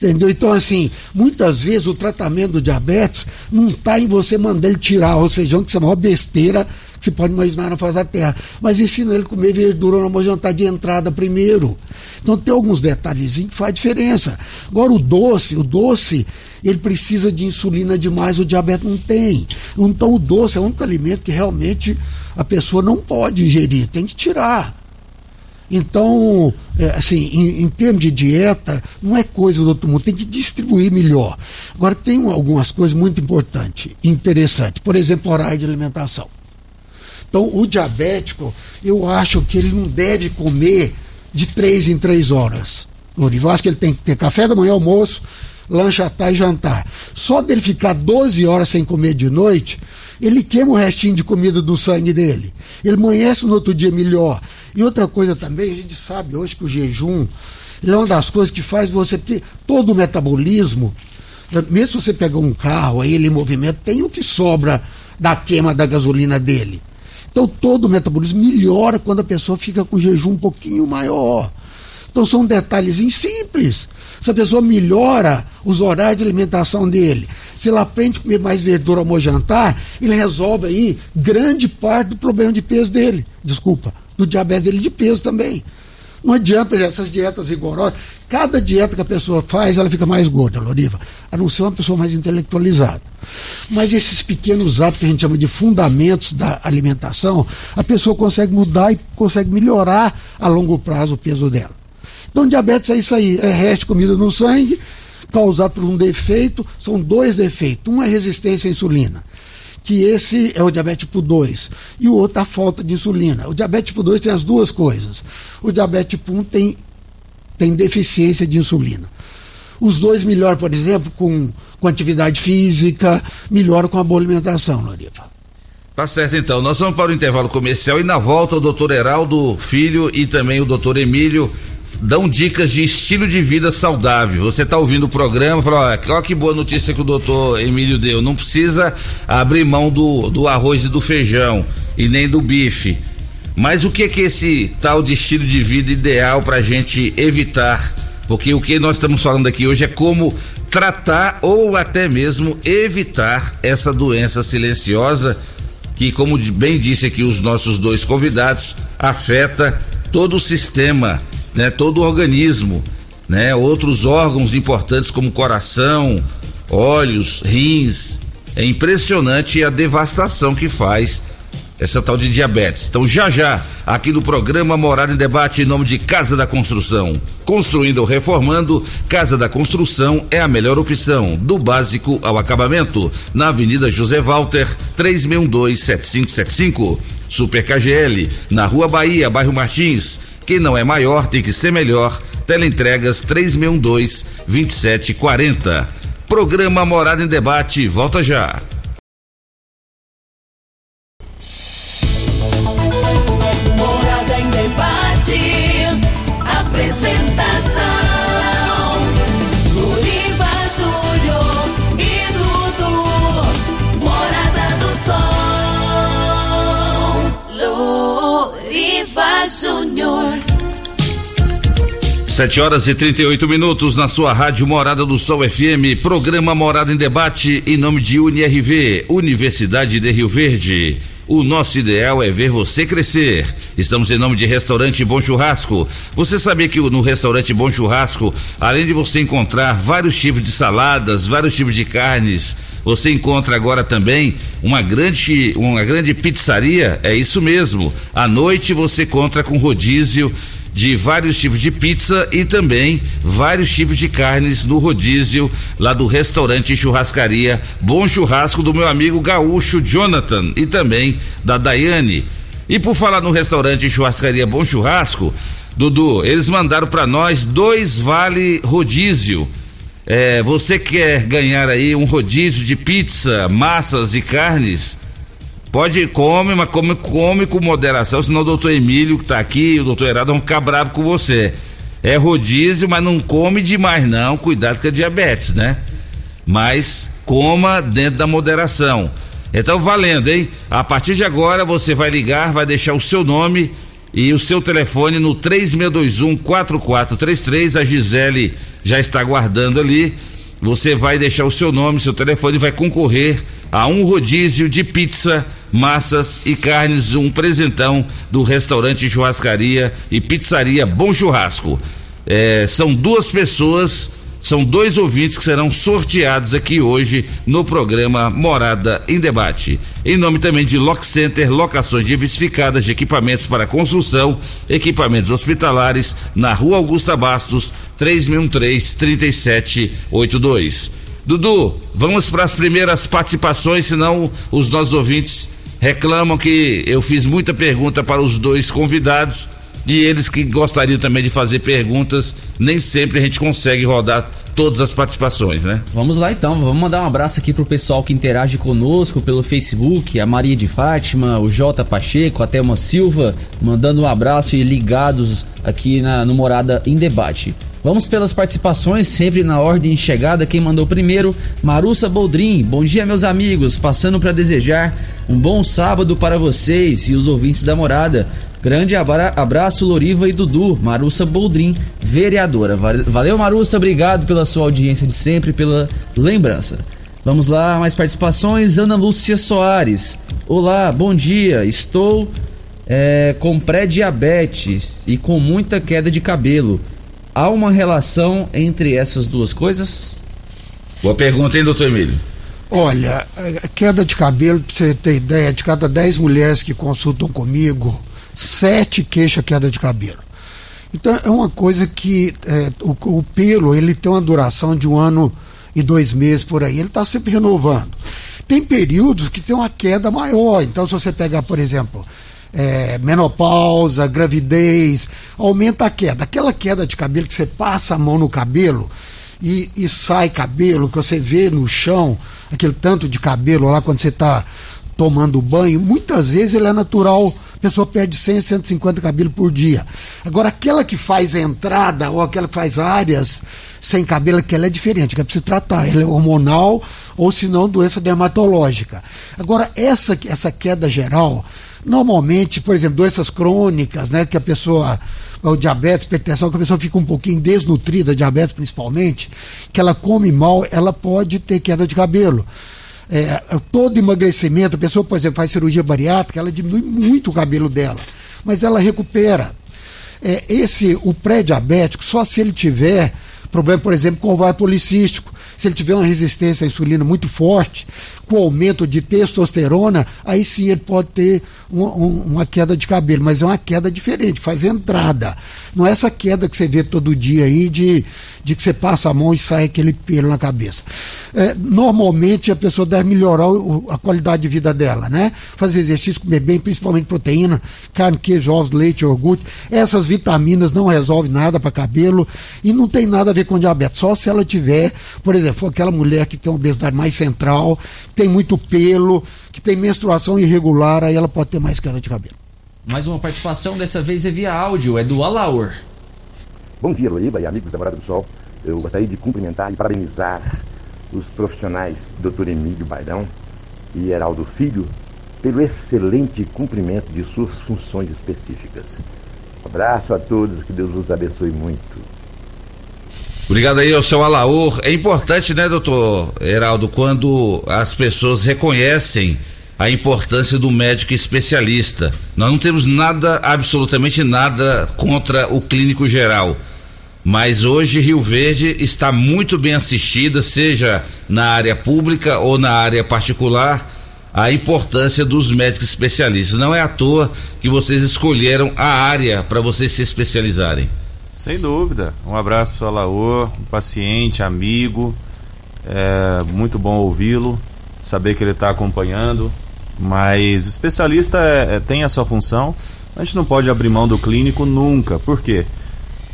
Entendeu? Então, assim, muitas vezes o tratamento do diabetes não está em você mandar ele tirar arroz feijão, que é a maior besteira que você pode imaginar na face da terra. Mas ensina ele a comer verdura no jantar de entrada primeiro. Então tem alguns detalhezinhos que faz diferença. Agora o doce, o doce, ele precisa de insulina demais, o diabetes não tem. Então o doce é o único alimento que realmente a pessoa não pode ingerir, tem que tirar. Então, é, assim, em, em, termos de dieta, não é coisa do outro mundo, tem que distribuir melhor. Agora, tem algumas coisas muito importantes, interessantes. Por exemplo, horário de alimentação. Então, o diabético, eu acho que ele não deve comer de três em três horas. Eu acho que ele tem que ter café da manhã, almoço, lanche à tarde e jantar. Só dele ficar 12 horas sem comer de noite, ele queima o restinho de comida do sangue dele. Ele amanhece no outro dia melhor. E outra coisa também, a gente sabe hoje que o jejum é uma das coisas que faz você ter todo o metabolismo. Mesmo se você pegar um carro, aí ele em movimento, tem o que sobra da queima da gasolina dele. Então todo o metabolismo melhora quando a pessoa fica com o jejum um pouquinho maior. Então são detalhes simples. Se a pessoa melhora os horários de alimentação dele, se ele aprende a comer mais verdura ao jantar, ele resolve aí grande parte do problema de peso dele. Desculpa, do diabetes dele de peso também. Não adianta essas dietas rigorosas. Cada dieta que a pessoa faz, ela fica mais gorda, Loriva. A não ser uma pessoa mais intelectualizada. Mas esses pequenos hábitos que a gente chama de fundamentos da alimentação, a pessoa consegue mudar e consegue melhorar a longo prazo o peso dela. Então, diabetes é isso aí: é resto de comida no sangue, causado por um defeito. São dois defeitos. Um é resistência à insulina que esse é o diabetes tipo 2, e o outro a falta de insulina. O diabetes tipo 2 tem as duas coisas. O diabetes tipo 1 tem, tem deficiência de insulina. Os dois melhoram, por exemplo, com, com atividade física, melhoram com a boa alimentação, Loriva. Tá certo então, nós vamos para o intervalo comercial e na volta o doutor Heraldo Filho e também o doutor Emílio dão dicas de estilo de vida saudável. Você está ouvindo o programa, fala, olha que boa notícia que o doutor Emílio deu. Não precisa abrir mão do, do arroz e do feijão e nem do bife. Mas o que é que esse tal de estilo de vida ideal para a gente evitar? Porque o que nós estamos falando aqui hoje é como tratar ou até mesmo evitar essa doença silenciosa que, como bem disse aqui os nossos dois convidados, afeta todo o sistema né, todo o organismo, né, outros órgãos importantes como coração, olhos, rins. É impressionante a devastação que faz essa tal de diabetes. Então, já já, aqui no programa Morada em Debate, em nome de Casa da Construção. Construindo ou reformando, Casa da Construção é a melhor opção, do básico ao acabamento. Na Avenida José Walter, 3612-7575. Super KGL, na Rua Bahia, bairro Martins. Quem não é maior tem que ser melhor. Teleentregas 3612 2740. Programa Morada em Debate, volta já. Morada em Debate. Apresentação: 7 horas e 38 minutos na sua rádio Morada do Sol FM, programa Morada em Debate, em nome de UniRV, Universidade de Rio Verde. O nosso ideal é ver você crescer. Estamos em nome de Restaurante Bom Churrasco. Você sabia que no Restaurante Bom Churrasco, além de você encontrar vários tipos de saladas, vários tipos de carnes, você encontra agora também uma grande, uma grande pizzaria? É isso mesmo. À noite você encontra com rodízio de vários tipos de pizza e também vários tipos de carnes no rodízio lá do restaurante churrascaria Bom Churrasco do meu amigo gaúcho Jonathan e também da Daiane. E por falar no restaurante churrascaria Bom Churrasco, Dudu, eles mandaram para nós dois vale rodízio. É, você quer ganhar aí um rodízio de pizza, massas e carnes? Pode come, mas come, come com moderação, senão o doutor Emílio que tá aqui, o doutor Herado vão ficar bravos com você. É rodízio, mas não come demais não, cuidado com a diabetes, né? Mas coma dentro da moderação. Então valendo, hein? A partir de agora você vai ligar, vai deixar o seu nome e o seu telefone no 3621 4433. A Gisele já está aguardando ali. Você vai deixar o seu nome, seu telefone e vai concorrer a um rodízio de pizza, massas e carnes, um presentão do restaurante Churrascaria e Pizzaria Bom Churrasco. É, são duas pessoas são dois ouvintes que serão sorteados aqui hoje no programa Morada em Debate. Em nome também de Lock Center, locações diversificadas de equipamentos para construção, equipamentos hospitalares, na Rua Augusta Bastos, 3013-3782. Dudu, vamos para as primeiras participações, senão os nossos ouvintes reclamam que eu fiz muita pergunta para os dois convidados e eles que gostariam também de fazer perguntas, nem sempre a gente consegue rodar todas as participações, né? Vamos lá então, vamos mandar um abraço aqui pro pessoal que interage conosco pelo Facebook, a Maria de Fátima, o J Pacheco, a Thelma Silva, mandando um abraço e ligados aqui na, no Morada em Debate. Vamos pelas participações, sempre na ordem de chegada. Quem mandou primeiro, Marussa Boldrin. Bom dia, meus amigos. Passando para desejar um bom sábado para vocês e os ouvintes da morada. Grande abraço, Loriva e Dudu, Marussa Boldrin, vereadora. Valeu, Marussa, obrigado pela sua audiência de sempre, pela lembrança. Vamos lá, mais participações. Ana Lúcia Soares. Olá, bom dia. Estou é, com pré-diabetes e com muita queda de cabelo. Há uma relação entre essas duas coisas? Boa pergunta, hein, doutor Emílio? Olha, a queda de cabelo, para você ter ideia, de cada 10 mulheres que consultam comigo, sete queixa queda de cabelo. Então é uma coisa que é, o, o, pelo ele tem uma duração de um ano e dois meses por aí, ele está sempre renovando. Tem períodos que tem uma queda maior. Então, se você pegar, por exemplo, é, menopausa, gravidez, aumenta a queda. Aquela queda de cabelo que você passa a mão no cabelo e, e sai cabelo, que você vê no chão, aquele tanto de cabelo lá quando você está tomando banho, muitas vezes ele é natural a pessoa perde 100, 150 cabelos por dia. Agora, aquela que faz entrada ou aquela que faz áreas sem cabelo, aquela é diferente, que é preciso tratar. Ela é hormonal ou, se não, doença dermatológica. Agora, essa, essa queda geral, normalmente, por exemplo, doenças crônicas, né, que a pessoa o diabetes, hipertensão, que a pessoa fica um pouquinho desnutrida, diabetes principalmente, que ela come mal, ela pode ter queda de cabelo é, todo emagrecimento, a pessoa, por exemplo, faz cirurgia bariátrica, ela diminui muito o cabelo dela, mas ela recupera. É, esse, o pré-diabético, só se ele tiver problema, por exemplo, com ovário policístico, se ele tiver uma resistência à insulina muito forte, com aumento de testosterona, aí sim ele pode ter uma, uma, queda de cabelo, mas é uma queda diferente, faz entrada. Não é essa queda que você vê todo dia aí de, de que você passa a mão e sai aquele pelo na cabeça. É, normalmente a pessoa deve melhorar o, a qualidade de vida dela, né? Fazer exercício, comer bem, principalmente proteína, carne, queijo, ovos, leite, iogurte. Essas vitaminas não resolvem nada para cabelo e não tem nada a ver com diabetes. Só se ela tiver, por exemplo, aquela mulher que tem obesidade mais central, tem muito pelo, que tem menstruação irregular, aí ela pode ter mais queda de cabelo. Mais uma participação, dessa vez é via áudio, é do Alaur. Bom dia, Loriba e amigos da Morada do Sol. Eu gostaria de cumprimentar e parabenizar os profissionais Dr. Emílio Bairão e Heraldo Filho pelo excelente cumprimento de suas funções específicas. Um abraço a todos, que Deus os abençoe muito. Obrigado aí ao seu Alaor. É importante, né, doutor Heraldo, quando as pessoas reconhecem a importância do médico especialista. Nós não temos nada, absolutamente nada contra o clínico geral. Mas hoje Rio Verde está muito bem assistida, seja na área pública ou na área particular, a importância dos médicos especialistas. Não é à toa que vocês escolheram a área para vocês se especializarem. Sem dúvida. Um abraço para o Laô, um paciente, amigo. É muito bom ouvi-lo, saber que ele está acompanhando. Mas especialista é, é, tem a sua função. A gente não pode abrir mão do clínico nunca. Por quê?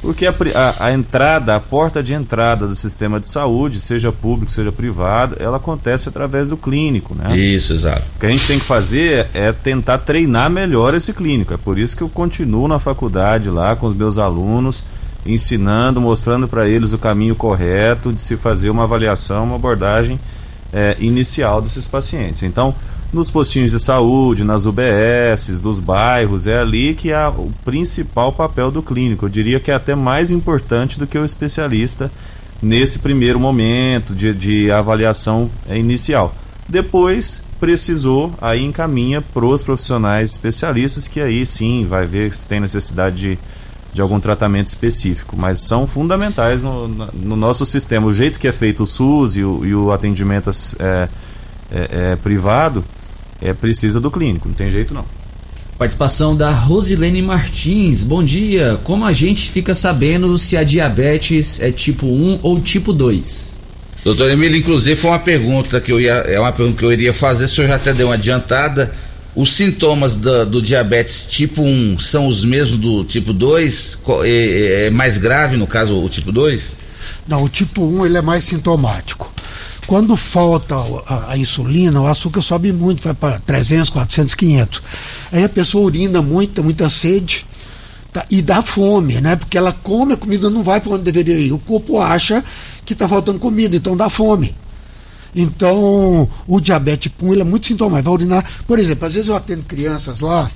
Porque a, a, a, entrada, a porta de entrada do sistema de saúde, seja público, seja privado, ela acontece através do clínico, né? Isso, exato. O que a gente tem que fazer é tentar treinar melhor esse clínico. É por isso que eu continuo na faculdade lá com os meus alunos, ensinando, mostrando para eles o caminho correto de se fazer uma avaliação, uma abordagem é, inicial desses pacientes. Então, nos postinhos de saúde, nas UBSs, dos bairros, é ali que há o principal papel do clínico. Eu diria que é até mais importante do que o especialista nesse primeiro momento de, de avaliação inicial. Depois precisou, aí encaminha para os profissionais especialistas, que aí sim vai ver se tem necessidade de, de algum tratamento específico, mas são fundamentais no, no nosso sistema. O jeito que é feito o SUS e o, e o atendimento é, é, é, privado é precisa do clínico, não tem jeito não. Participação da Rosilene Martins. Bom dia. Como a gente fica sabendo se a diabetes é tipo 1 ou tipo 2? Doutor Emílio, inclusive foi uma pergunta que eu ia, é uma pergunta que eu iria fazer, o senhor já até deu uma adiantada. Os sintomas do, do diabetes tipo 1 são os mesmos do tipo 2? É, é mais grave no caso o tipo 2? Não, o tipo 1 ele é mais sintomático. Quando falta a, a, insulina, o açúcar sobe muito, vai para 300, 400, 500. Aí a pessoa urina muito, muita sede tá, e dá fome, né? Porque ela come, a comida não vai para onde deveria ir. O corpo acha que está faltando comida, então dá fome. Então, o diabetes 1 ele é muito sintomático. Vai urinar. Por exemplo, às vezes eu atendo crianças lá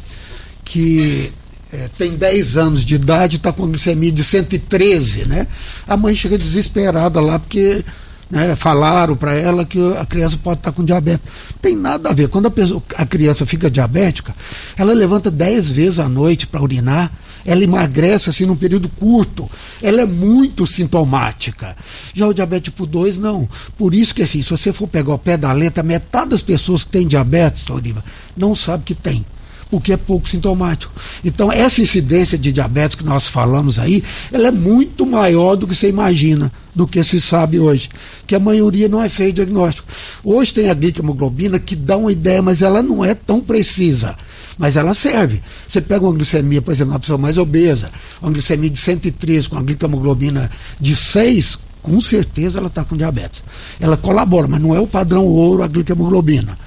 que é, tem 10 anos de idade, está com glicemia de 113, né? A mãe chega desesperada lá porque né, falaram para ela que a criança pode estar com diabetes. Tem nada a ver. Quando a, pessoa, a criança fica diabética, ela levanta 10 vezes à noite para urinar, ela emagrece assim num período curto. Ela é muito sintomática. Já o diabetes tipo 2, não. Por isso que assim, se você for pegar o pé da letra, metade das pessoas que têm diabetes, Toriva, não sabe que tem porque é pouco sintomático. Então, essa incidência de diabetes que nós falamos aí, ela é muito maior do que você imagina, do que se sabe hoje. Que a maioria não é feito diagnóstico. Hoje tem a glicohemoglobina que dá uma ideia, mas ela não é tão precisa. Mas ela serve. Você pega uma glicemia, por exemplo, uma pessoa mais obesa, uma glicemia de 103 com a glicohemoglobina de 6, com certeza ela está com diabetes. Ela colabora, mas não é o padrão ouro a glicohemoglobina.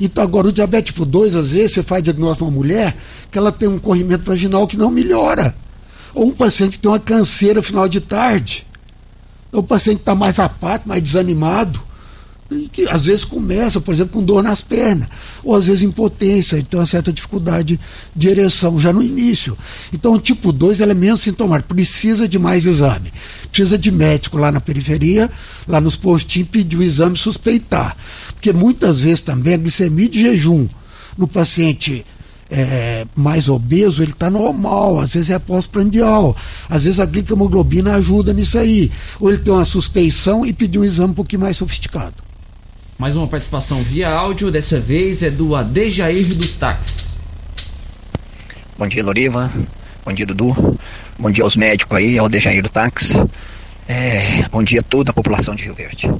Então, agora, o diabetes tipo 2, às vezes, você faz diagnóstico de uma mulher que ela tem um corrimento vaginal que não melhora. Ou um paciente tem uma canseira final de tarde. Ou o paciente está mais apático, mais desanimado. Que às vezes começa, por exemplo, com dor nas pernas, ou às vezes impotência, então uma certa dificuldade de ereção já no início. Então, o tipo 2 é menos sintomático, precisa de mais exame. Precisa de médico lá na periferia, lá nos postinhos, pedir o exame suspeitar. Porque muitas vezes também a glicemia de jejum no paciente é, mais obeso, ele está normal, às vezes é pós-prandial, às vezes a glicohemoglobina ajuda nisso aí. Ou ele tem uma suspeição e pedir um exame um pouquinho mais sofisticado. Mais uma participação via áudio, dessa vez é do Adejair do Táxi. Bom dia, Loriva. Bom dia, Dudu. Bom dia aos médicos aí, ao do Táxi. É, bom dia a toda a população de Rio Verde.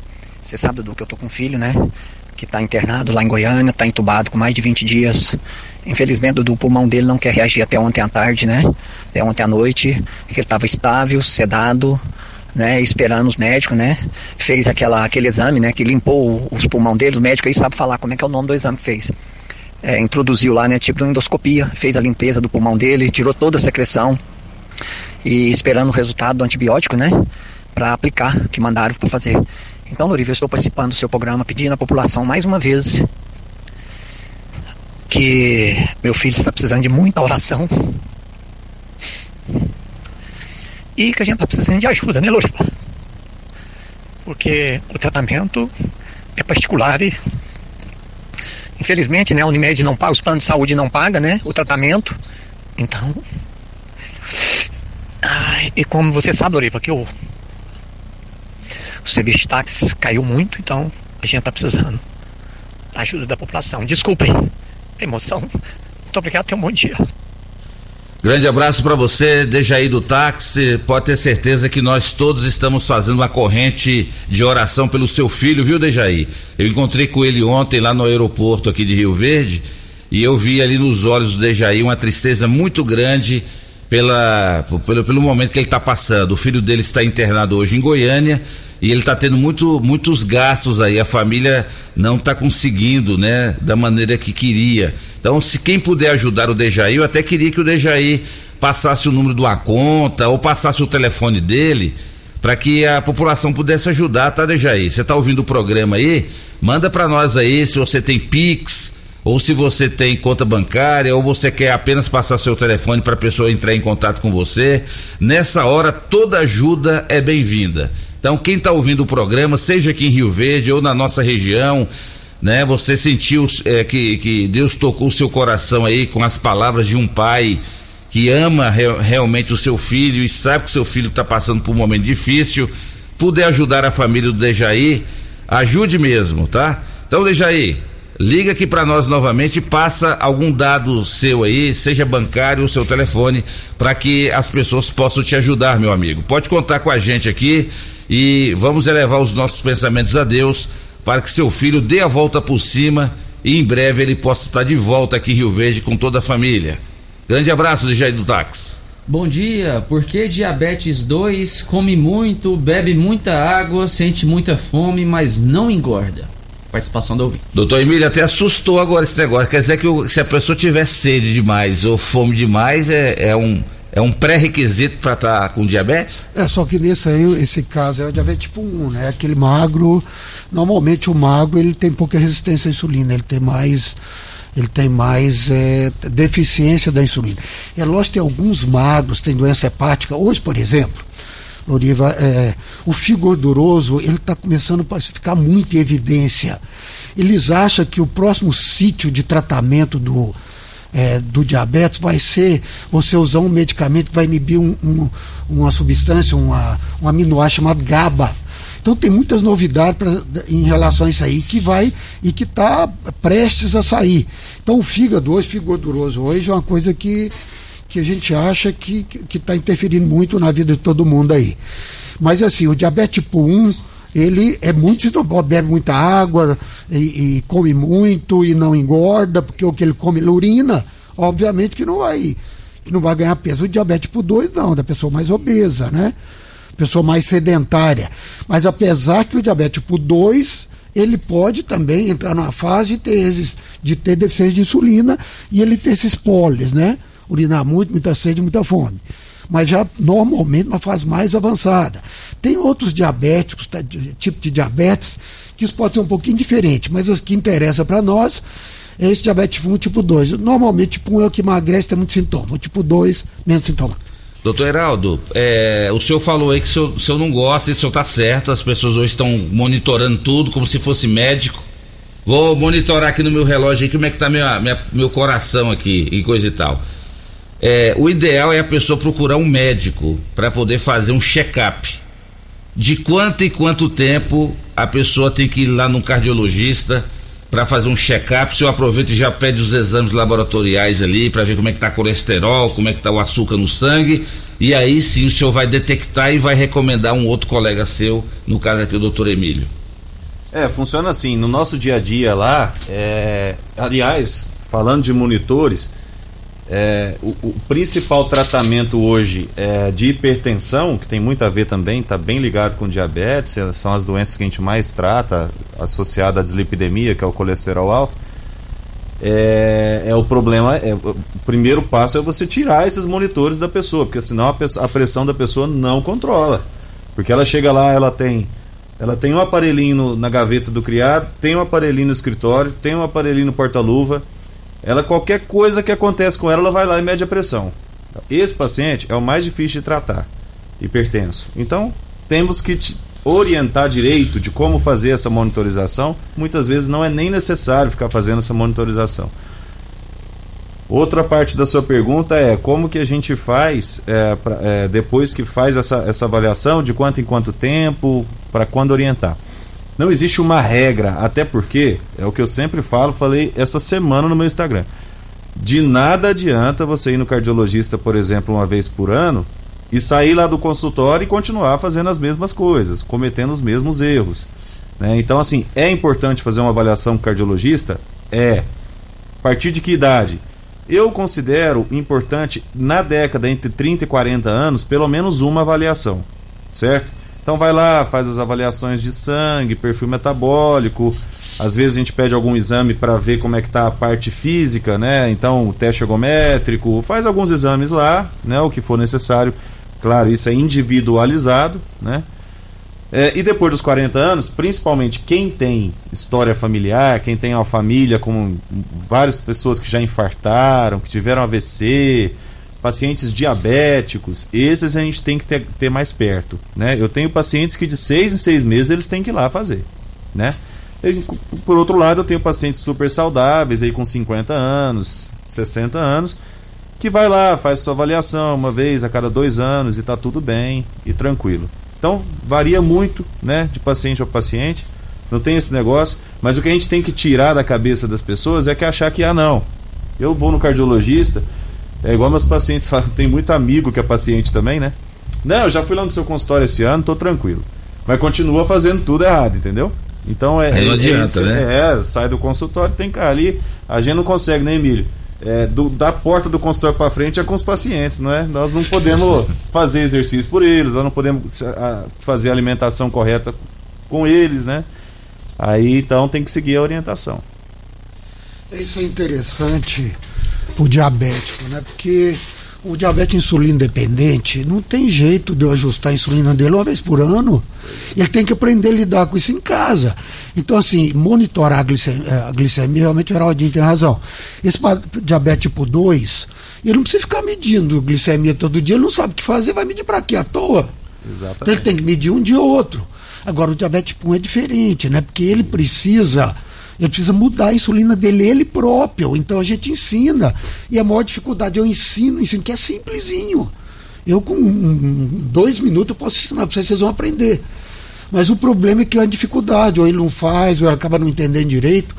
Você sabe, Dudu, que eu tô com um filho, né? Que está internado lá em Goiânia, está entubado com mais de 20 dias. Infelizmente, Dudu, o pulmão dele não quer reagir até ontem à tarde, né? Até ontem à noite, que ele estava estável, sedado, né, esperando os médicos, né, fez aquela, aquele exame, né, que limpou os pulmão dele, o médico aí sabe falar como é que é o nome do exame que fez. É, introduziu lá, né, tipo endoscopia, fez a limpeza do pulmão dele, tirou toda a secreção e esperando o resultado do antibiótico, né, para aplicar, que mandaram para fazer. Então, Loriva, eu estou participando do seu programa, pedindo à população mais uma vez que meu filho está precisando de muita oração e que a gente está precisando de ajuda, né, Loriva? Porque o tratamento é particular e infelizmente, né, a Unimed não paga, os planos de saúde não pagam, né, o tratamento. Então, ai, e como você sabe, Loriva, que o, o serviço de táxi caiu muito, então a gente está precisando da ajuda da população. Desculpem a emoção. Muito obrigado, tenha um bom dia. Grande abraço para você, Dejaí do táxi. Pode ter certeza que nós todos estamos fazendo uma corrente de oração pelo seu filho, viu, Dejaí? Eu encontrei com ele ontem lá no aeroporto aqui de Rio Verde e eu vi ali nos olhos do Dejaí uma tristeza muito grande pela, pelo, pelo momento que ele está passando. O filho dele está internado hoje em Goiânia e ele está tendo muito, muitos gastos aí. A família não está conseguindo, né, da maneira que queria. Então, se quem puder ajudar o Dejaí, eu até queria que o Dejaí passasse o número de uma conta ou passasse o telefone dele para que a população pudesse ajudar, tá, Dejaí? Você tá ouvindo o programa aí? Manda para nós aí se você tem Pix ou se você tem conta bancária ou você quer apenas passar seu telefone para a pessoa entrar em contato com você. Nessa hora, toda ajuda é bem-vinda. Então, quem está ouvindo o programa, seja aqui em Rio Verde ou na nossa região, né? Você sentiu é, que, que Deus tocou o seu coração aí com as palavras de um pai que ama re realmente o seu filho e sabe que seu filho está passando por um momento difícil, puder ajudar a família do Dejaí, ajude mesmo, tá? Então, Dejaí, liga aqui para nós novamente passa algum dado seu aí, seja bancário ou seu telefone, para que as pessoas possam te ajudar, meu amigo. Pode contar com a gente aqui e vamos elevar os nossos pensamentos a Deus para que seu filho dê a volta por cima e em breve ele possa estar de volta aqui em Rio Verde com toda a família. Grande abraço de Jair do Táxi. Bom dia, por que diabetes 2 come muito, bebe muita água, sente muita fome, mas não engorda? Participação do ouvinte. Doutor Emílio, até assustou agora esse negócio. Quer dizer que se a pessoa tiver sede demais ou fome demais, é, é um, é um pré-requisito para estar tá com diabetes? É, só que nesse aí, esse caso é o diabetes tipo 1, né? Aquele magro, normalmente o magro ele tem pouca resistência à insulina, ele tem mais ele tem mais é, deficiência da insulina. É lógico que alguns magros, tem doença hepática. Hoje, por exemplo, Loriva, é, o fio gorduroso ele está começando a ficar muito em evidência. Eles acham que o próximo sítio de tratamento do, é, do diabetes vai ser você usar um medicamento que vai inibir um, um, uma substância, uma, um aminoácido chamado GABA então tem muitas novidades pra, em relação a isso aí que vai e que está prestes a sair. Então o fígado hoje, fígado gorduroso hoje é uma coisa que, que a gente acha que está interferindo muito na vida de todo mundo aí. Mas assim, o diabetes tipo 1, ele é muito bebe muita água e, e, come muito e não engorda, porque o que ele come ele urina, obviamente que não vai que não vai ganhar peso. O diabetes tipo 2 não, da pessoa mais obesa, né? pessoa mais sedentária. Mas apesar que o diabetes tipo 2, ele pode também entrar numa fase de ter, de ter deficiência de insulina e ele ter esses polis, né? Urinar muito, muita sede, muita fome. Mas já normalmente uma fase mais avançada. Tem outros diabéticos, tá, tipo de diabetes, que isso pode ser um pouquinho diferente, mas o que interessa para nós é esse diabetes tipo 1 tipo 2. Normalmente, tipo 1 é o que emagrece, tem muito sintoma. O tipo 2, menos sintoma. Doutor Heraldo, é, o senhor falou aí que o senhor, o senhor não gosta, e o senhor está certo, as pessoas hoje estão monitorando tudo como se fosse médico. Vou monitorar aqui no meu relógio aí como é que está minha, minha, meu coração aqui e coisa e tal. É, o ideal é a pessoa procurar um médico para poder fazer um check-up. De quanto e quanto tempo a pessoa tem que ir lá num cardiologista para fazer um check-up. O senhor aproveita e já pede os exames laboratoriais ali para ver como é que tá colesterol, como é que tá o açúcar no sangue. E aí sim o senhor vai detectar e vai recomendar um outro colega seu, no caso aqui o doutor Emílio. É, funciona assim, no nosso dia a dia lá, é, aliás, falando de monitores, é, o, o, principal tratamento hoje é de hipertensão, que tem muito a ver também, está bem ligado com diabetes, é, são as doenças que a gente mais trata, associada à dislipidemia, que é o colesterol alto. É, é o problema, é, o primeiro passo é você tirar esses monitores da pessoa, porque senão a, a pressão da pessoa não controla. Porque ela chega lá, ela tem ela tem um aparelhinho na gaveta do criado, tem um aparelhinho no escritório, tem um aparelhinho no porta-luva, ela qualquer coisa que acontece com ela, ela vai lá e mede a pressão. Esse paciente é o mais difícil de tratar, hipertenso. Então, temos que orientar direito de como fazer essa monitorização. Muitas vezes não é nem necessário ficar fazendo essa monitorização. Outra parte da sua pergunta é como que a gente faz é, pra, é, depois que faz essa, essa avaliação, de quanto em quanto tempo, para quando orientar. Não existe uma regra, até porque, é o que eu sempre falo, falei essa semana no meu Instagram. De nada adianta você ir no cardiologista, por exemplo, uma vez por ano e sair lá do consultório e continuar fazendo as mesmas coisas, cometendo os mesmos erros. Né? Então, assim, é importante fazer uma avaliação com cardiologista? É. A partir de que idade? Eu considero importante, na década entre 30 e 40 anos, pelo menos uma avaliação, certo? Então vai lá, faz as avaliações de sangue, perfil metabólico. Às vezes a gente pede algum exame para ver como é que está a parte física, né? Então, o teste ergométrico, faz alguns exames lá, né? O que for necessário. Claro, isso é individualizado, né? É, e depois dos 40 anos, principalmente quem tem história familiar, quem tem uma família com várias pessoas que já infartaram, que tiveram AVC, pacientes diabéticos, esses a gente tem que ter, ter, mais perto. Né? Eu tenho pacientes que de seis em seis meses eles têm que ir lá fazer. Né? E, por outro lado, eu tenho pacientes super saudáveis, aí com 50 anos, 60 anos, que vai lá, faz sua avaliação uma vez a cada dois anos e está tudo bem e tranquilo. Então varia muito, né, de paciente a paciente. Não tem esse negócio, mas o que a gente tem que tirar da cabeça das pessoas é que achar que ah não, eu vou no cardiologista, é igual meus pacientes *laughs* falam, tem muito amigo que é paciente também, né? Não, eu já fui lá no seu consultório esse ano, tô tranquilo. Mas continua fazendo tudo errado, entendeu? Então é. Aí não é, adianta, é, né? É, sai do consultório, tem que ali. A gente não consegue, né, Emílio? É, do, da porta do consultório para frente é com os pacientes, não é? Nós não podemos *laughs* fazer exercício por eles, nós não podemos fazer a alimentação correta com eles, né? Aí então tem que seguir a orientação. Isso é interessante o diabético, né? Porque o diabetes insulino dependente não tem jeito de eu ajustar a insulina dele uma vez por ano. Ele tem que aprender a lidar com isso em casa. Então, assim, monitorar a glicemia, a glicemia realmente o Geraldinho tem razão. Esse diabetes tipo 2, ele não precisa ficar medindo glicemia todo dia, ele não sabe o que fazer, vai medir para quê? À toa. Exatamente. Então ele tem que medir um dia ou outro. Agora, o diabetes tipo 1 é diferente, né? Porque ele precisa ele precisa mudar a insulina dele, ele próprio. Então a gente ensina. E a maior dificuldade, eu ensino, ensino, que é simplesinho. Eu, com dois minutos, eu posso ensinar para vocês, vocês vão aprender. Mas o problema é que é a dificuldade, ou ele não faz, ou ele acaba não entendendo direito.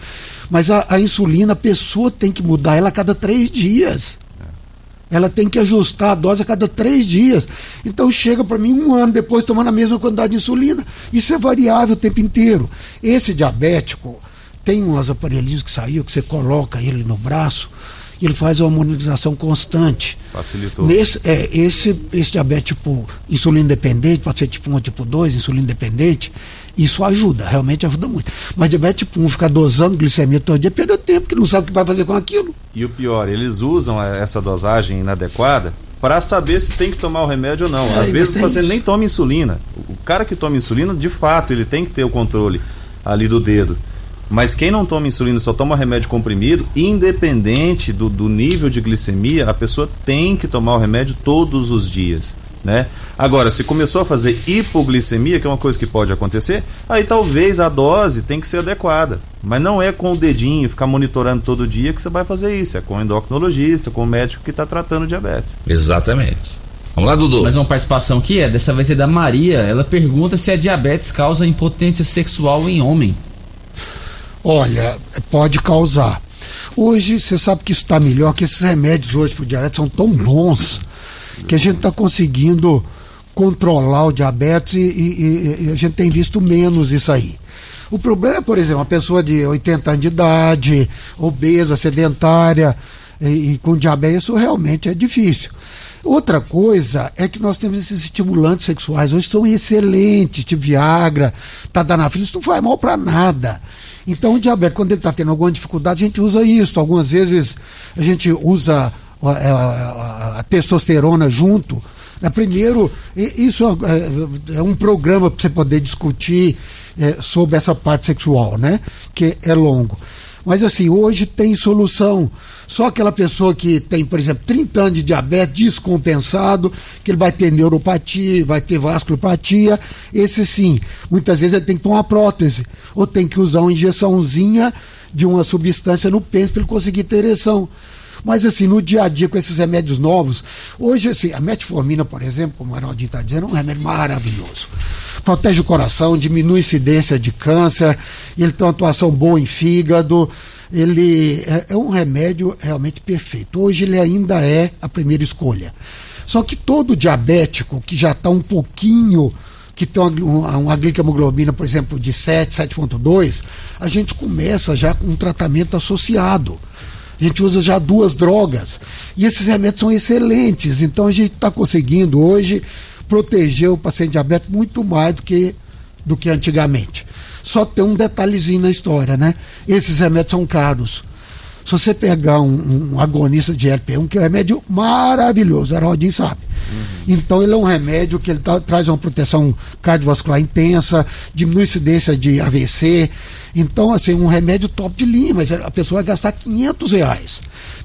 Mas a, a insulina, a pessoa tem que mudar ela a cada três dias. Ela tem que ajustar a dose a cada três dias. Então chega para mim um ano depois tomando a mesma quantidade de insulina. Isso é variável o tempo inteiro. Esse diabético, tem umas aparelhinhos que saiu, que você coloca ele no braço e ele faz uma monitorização constante. Facilitou. Nesse, é, esse, esse diabetes tipo insulina dependente, pode ser tipo 1 ou tipo 2, insulina dependente, isso ajuda, realmente ajuda muito. Mas diabetes tipo 1 ficar dosando glicemia todo dia, perdeu tempo, que não sabe o que vai fazer com aquilo. E o pior, eles usam essa dosagem inadequada para saber se tem que tomar o remédio ou não. É, Às vezes o paciente nem toma insulina. O cara que toma insulina, de fato, ele tem que ter o controle ali do dedo. Mas quem não toma insulina só toma remédio comprimido, independente do, do nível de glicemia, a pessoa tem que tomar o remédio todos os dias. Né? Agora, se começou a fazer hipoglicemia, que é uma coisa que pode acontecer, aí talvez a dose tem que ser adequada. Mas não é com o dedinho, ficar monitorando todo dia que você vai fazer isso. É com o endocrinologista, com o médico que está tratando diabetes. Exatamente. Vamos lá, Dudu. Mais uma participação aqui é, dessa vez é da Maria. Ela pergunta se a diabetes causa impotência sexual em homem. Olha, pode causar. Hoje, você sabe que isso está melhor, que esses remédios hoje para o diabetes são tão bons que a gente está conseguindo controlar o diabetes e, e, e, a gente tem visto menos isso aí. O problema é, por exemplo, uma pessoa de 80 anos de idade, obesa, sedentária e, e com diabetes, isso realmente é difícil. Outra coisa é que nós temos esses estimulantes sexuais, hoje são excelentes, tipo Viagra, Tadalafil, isso não faz mal para nada. Então, o diabético, quando ele está tendo alguma dificuldade, a gente usa isso. Algumas vezes a gente usa a, a, a testosterona junto. Né? Primeiro, isso é, é, um programa para você poder discutir é, sobre essa parte sexual, né? Que é longo. Mas assim, hoje tem solução. Só aquela pessoa que tem, por exemplo, 30 anos de diabetes descompensado, que ele vai ter neuropatia, vai ter vasculopatia, esse sim, muitas vezes ele tem que tomar prótese, ou tem que usar uma injeçãozinha de uma substância no pênis para ele conseguir ter ereção. Mas assim, no dia a dia com esses remédios novos, hoje assim, a metformina, por exemplo, como o Arnaldinho está dizendo, é um remédio maravilhoso. Protege o coração, diminui a incidência de câncer, ele tem uma atuação boa em fígado, ele é, é um remédio realmente perfeito. Hoje ele ainda é a primeira escolha. Só que todo diabético que já está um pouquinho, que tem uma, uma glicemoglobina, por exemplo, de 7, 7,2, a gente começa já com um tratamento associado. A gente usa já duas drogas. E esses remédios são excelentes. Então a gente está conseguindo hoje proteger o paciente diabético muito mais do que, do que antigamente. Só tem um detalhezinho na história, né? Esses remédios são caros. Se você pegar um, um agonista de LP1, que é um remédio maravilhoso, a Rodin sabe. Uhum. Então ele é um remédio que ele tá, traz uma proteção cardiovascular intensa, diminui a incidência de AVC. Então, assim, um remédio top de linha, mas a pessoa vai gastar 500 reais.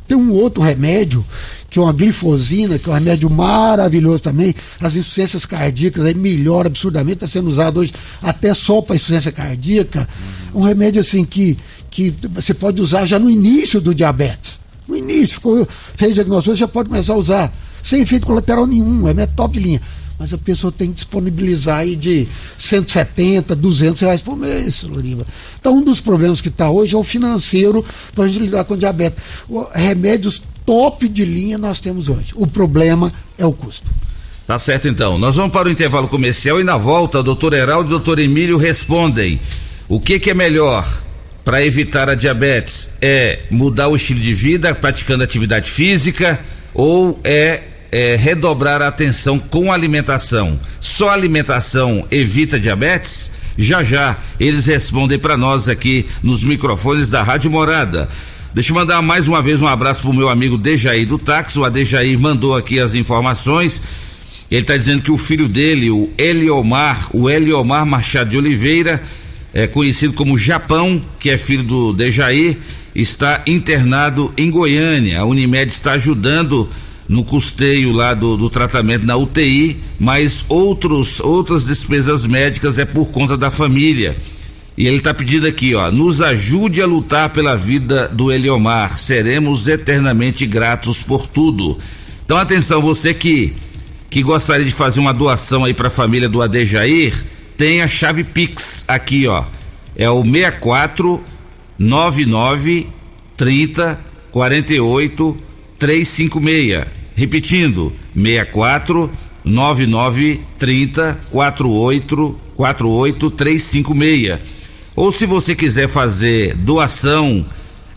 Tem um outro remédio que é uma glifosina, que é um remédio maravilhoso também. As insuficiências cardíacas aí melhora absurdamente, está sendo usado hoje até só para insuficiência cardíaca. Um remédio assim que, que você pode usar já no início do diabetes. No início, ficou, fez diagnóstico, já pode começar a usar. Sem efeito colateral nenhum, é top de linha. Mas a pessoa tem que disponibilizar aí de 170, 200 reais por mês, Loriva. Então, um dos problemas que está hoje é o financeiro para a gente lidar com diabetes. Remédios top de linha nós temos hoje. O problema é o custo. Tá certo então. Nós vamos para o intervalo comercial e na volta, doutor Heraldo e doutor Emílio respondem. O que, que é melhor para evitar a diabetes? É mudar o estilo de vida praticando atividade física ou é, é redobrar a atenção com alimentação? Só alimentação evita diabetes? Já já eles respondem para nós aqui nos microfones da Rádio Morada. Deixa eu mandar mais uma vez um abraço pro meu amigo Dejaí do táxi. O Adejaí mandou aqui as informações. Ele está dizendo que o filho dele, o Eliomar, o Eliomar Machado de Oliveira, é conhecido como Japão, que é filho do Dejaí, está internado em Goiânia. A Unimed está ajudando no custeio lá do, do tratamento na UTI, mas outros, outras despesas médicas é por conta da família. E ele está pedindo aqui, ó, nos ajude a lutar pela vida do Eliomar. Seremos eternamente gratos por tudo. Então atenção, você que que gostaria de fazer uma doação aí para a família do Adejair, tem a chave Pix aqui, ó. É o 64 99 30 48 356. Repetindo, 64 99 30 48 48 356 ou se você quiser fazer doação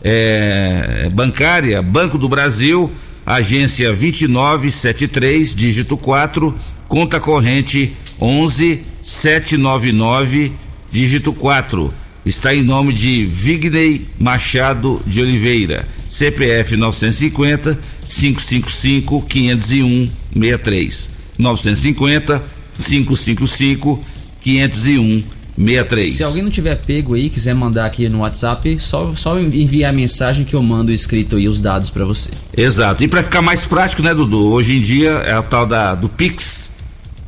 é, bancária, Banco do Brasil, agência 2973, dígito 4, conta corrente 11799, dígito 4. Está em nome de Vigney Machado de Oliveira, CPF 950 555 501 63. 950 555 501 63. Se alguém não tiver pego aí, quiser mandar aqui no WhatsApp, só, só enviar a mensagem que eu mando escrito aí os dados para você. Exato. E para ficar mais prático, né, Dudu? Hoje em dia é a tal da do Pix,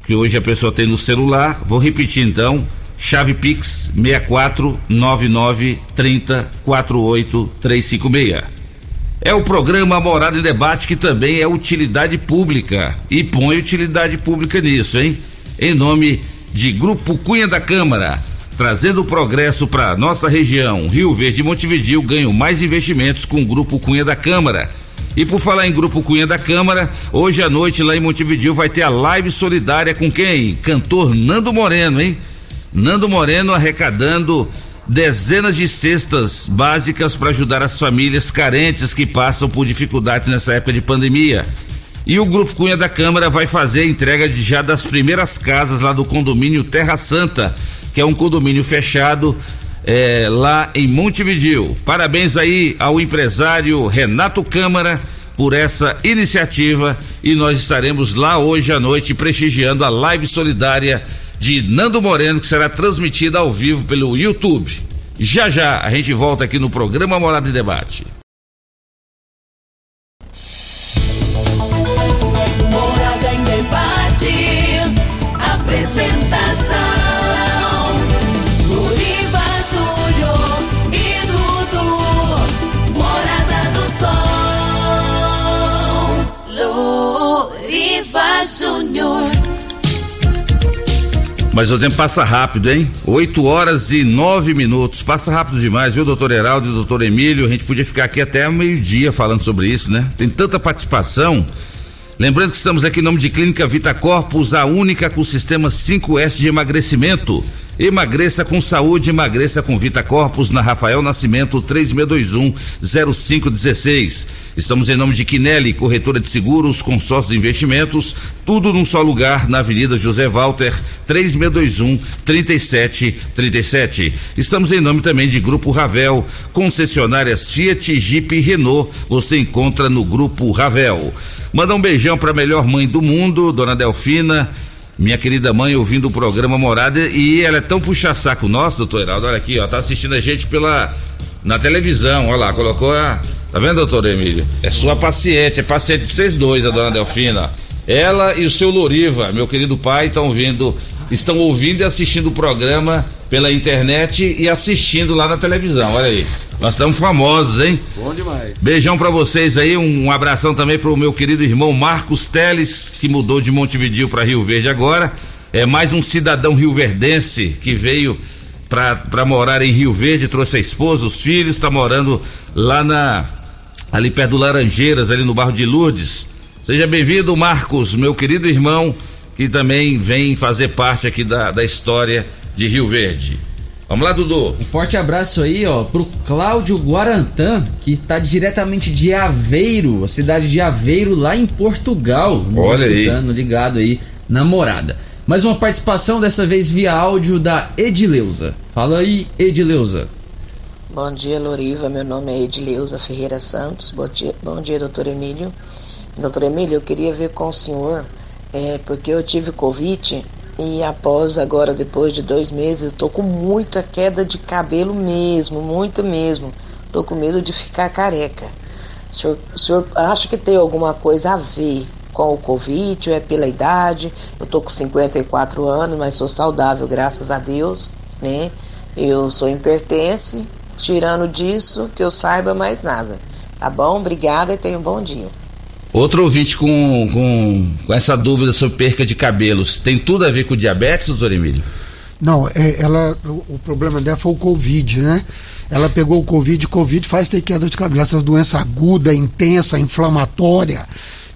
que hoje a pessoa tem no celular. Vou repetir então. Chave Pix 64 99 30 48 356. É o programa Morada em Debate que também é utilidade pública e põe utilidade pública nisso, hein? Em nome de Grupo Cunha da Câmara, trazendo progresso para nossa região. Rio Verde e Montevidil ganham mais investimentos com o Grupo Cunha da Câmara. E por falar em Grupo Cunha da Câmara, hoje à noite lá em Montevidil vai ter a live solidária com quem? Cantor Nando Moreno, hein? Nando Moreno arrecadando dezenas de cestas básicas para ajudar as famílias carentes que passam por dificuldades nessa época de pandemia. E o Grupo Cunha da Câmara vai fazer a entrega de já das primeiras casas lá do condomínio Terra Santa, que é um condomínio fechado é, lá em Montevidil. Parabéns aí ao empresário Renato Câmara por essa iniciativa e nós estaremos lá hoje à noite prestigiando a live solidária de Nando Moreno que será transmitida ao vivo pelo YouTube. Já já a gente volta aqui no programa Morada de Debate. Mas o tempo passa rápido, hein? 8 horas e 9 minutos. Passa rápido demais, viu, doutor Heraldo e doutor Emílio? A gente podia ficar aqui até meio-dia falando sobre isso, né? Tem tanta participação. Lembrando que estamos aqui em nome de Clínica Vita Corpus, a única com sistema 5S de emagrecimento. Emagreça com saúde, emagreça com Vita Corpus na Rafael Nascimento 3621-0516. Estamos em nome de Quinelli, corretora de seguros, consórcios e investimentos, tudo num só lugar, na Avenida José Walter 3621-3737. Estamos em nome também de Grupo Ravel, concessionárias Fiat, Jeep e Renault. Você encontra no Grupo Ravel. Manda um beijão para a melhor mãe do mundo, dona Delfina, minha querida mãe ouvindo o programa Morada e ela é tão puxa-saco nosso, doutor Heraldo, olha aqui, ó, tá assistindo a gente pela na televisão, olha lá, colocou a tá vendo, doutor Emílio? É sua paciente, é paciente de vocês dois, a dona Delfina. Ela e o seu Loriva, meu querido pai, estão ouvindo estão ouvindo e assistindo o programa pela internet e assistindo lá na televisão. Olha aí. Nós estamos famosos, hein? Bom demais. Beijão para vocês aí, um abração também pro meu querido irmão Marcos Teles, que mudou de Montevideo para Rio Verde agora. É mais um cidadão rioverdense que veio para morar em Rio Verde, trouxe a esposa, os filhos, está morando lá na ali perto do Laranjeiras, ali no bairro de Lourdes. Seja bem-vindo, Marcos, meu querido irmão, que também vem fazer parte aqui da, da história de Rio Verde. Vamos lá, Dudu. Um forte abraço aí, ó, pro Cláudio Guarantã, que está diretamente de Aveiro, a cidade de Aveiro, lá em Portugal. Olha aí. ligado aí, namorada. Mais uma participação, dessa vez via áudio da Edileuza. Fala aí, Edileuza. Bom dia, Loriva. Meu nome é Edileuza Ferreira Santos. Bom dia, bom dia doutor Emílio. Doutor Emílio, eu queria ver com o senhor, é, porque eu tive Covid e após agora, depois de dois meses, eu tô com muita queda de cabelo mesmo, muito mesmo. Tô com medo de ficar careca. O senhor, o senhor acha que tem alguma coisa a ver com o Covid ou é pela idade? Eu tô com 54 anos, mas sou saudável, graças a Deus, né? Eu sou hipertense, tirando disso, que eu saiba mais nada. Tá bom? Obrigada e tenha um bom dia. Outro ouvinte com, com, com essa dúvida sobre perca de cabelos, tem tudo a ver com diabetes, doutor Emílio? Não, é, ela, o, problema dela foi o Covid, né? Ela pegou o Covid, Covid faz ter queda de cabelo. Essas doenças aguda, intensa, inflamatória,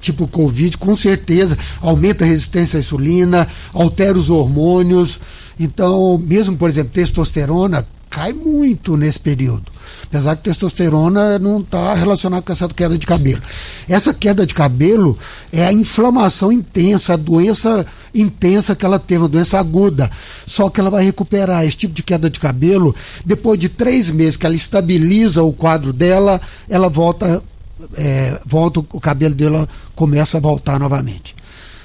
tipo Covid, com certeza aumenta a resistência à insulina, altera os hormônios. Então, mesmo, por exemplo, testosterona cai muito nesse período. Apesar que testosterona não está relacionada com essa queda de cabelo. Essa queda de cabelo é a inflamação intensa, a doença intensa que ela teve, uma doença aguda. Só que ela vai recuperar esse tipo de queda de cabelo depois de três meses que ela estabiliza o quadro dela, ela volta, é, volta o cabelo dela começa a voltar novamente.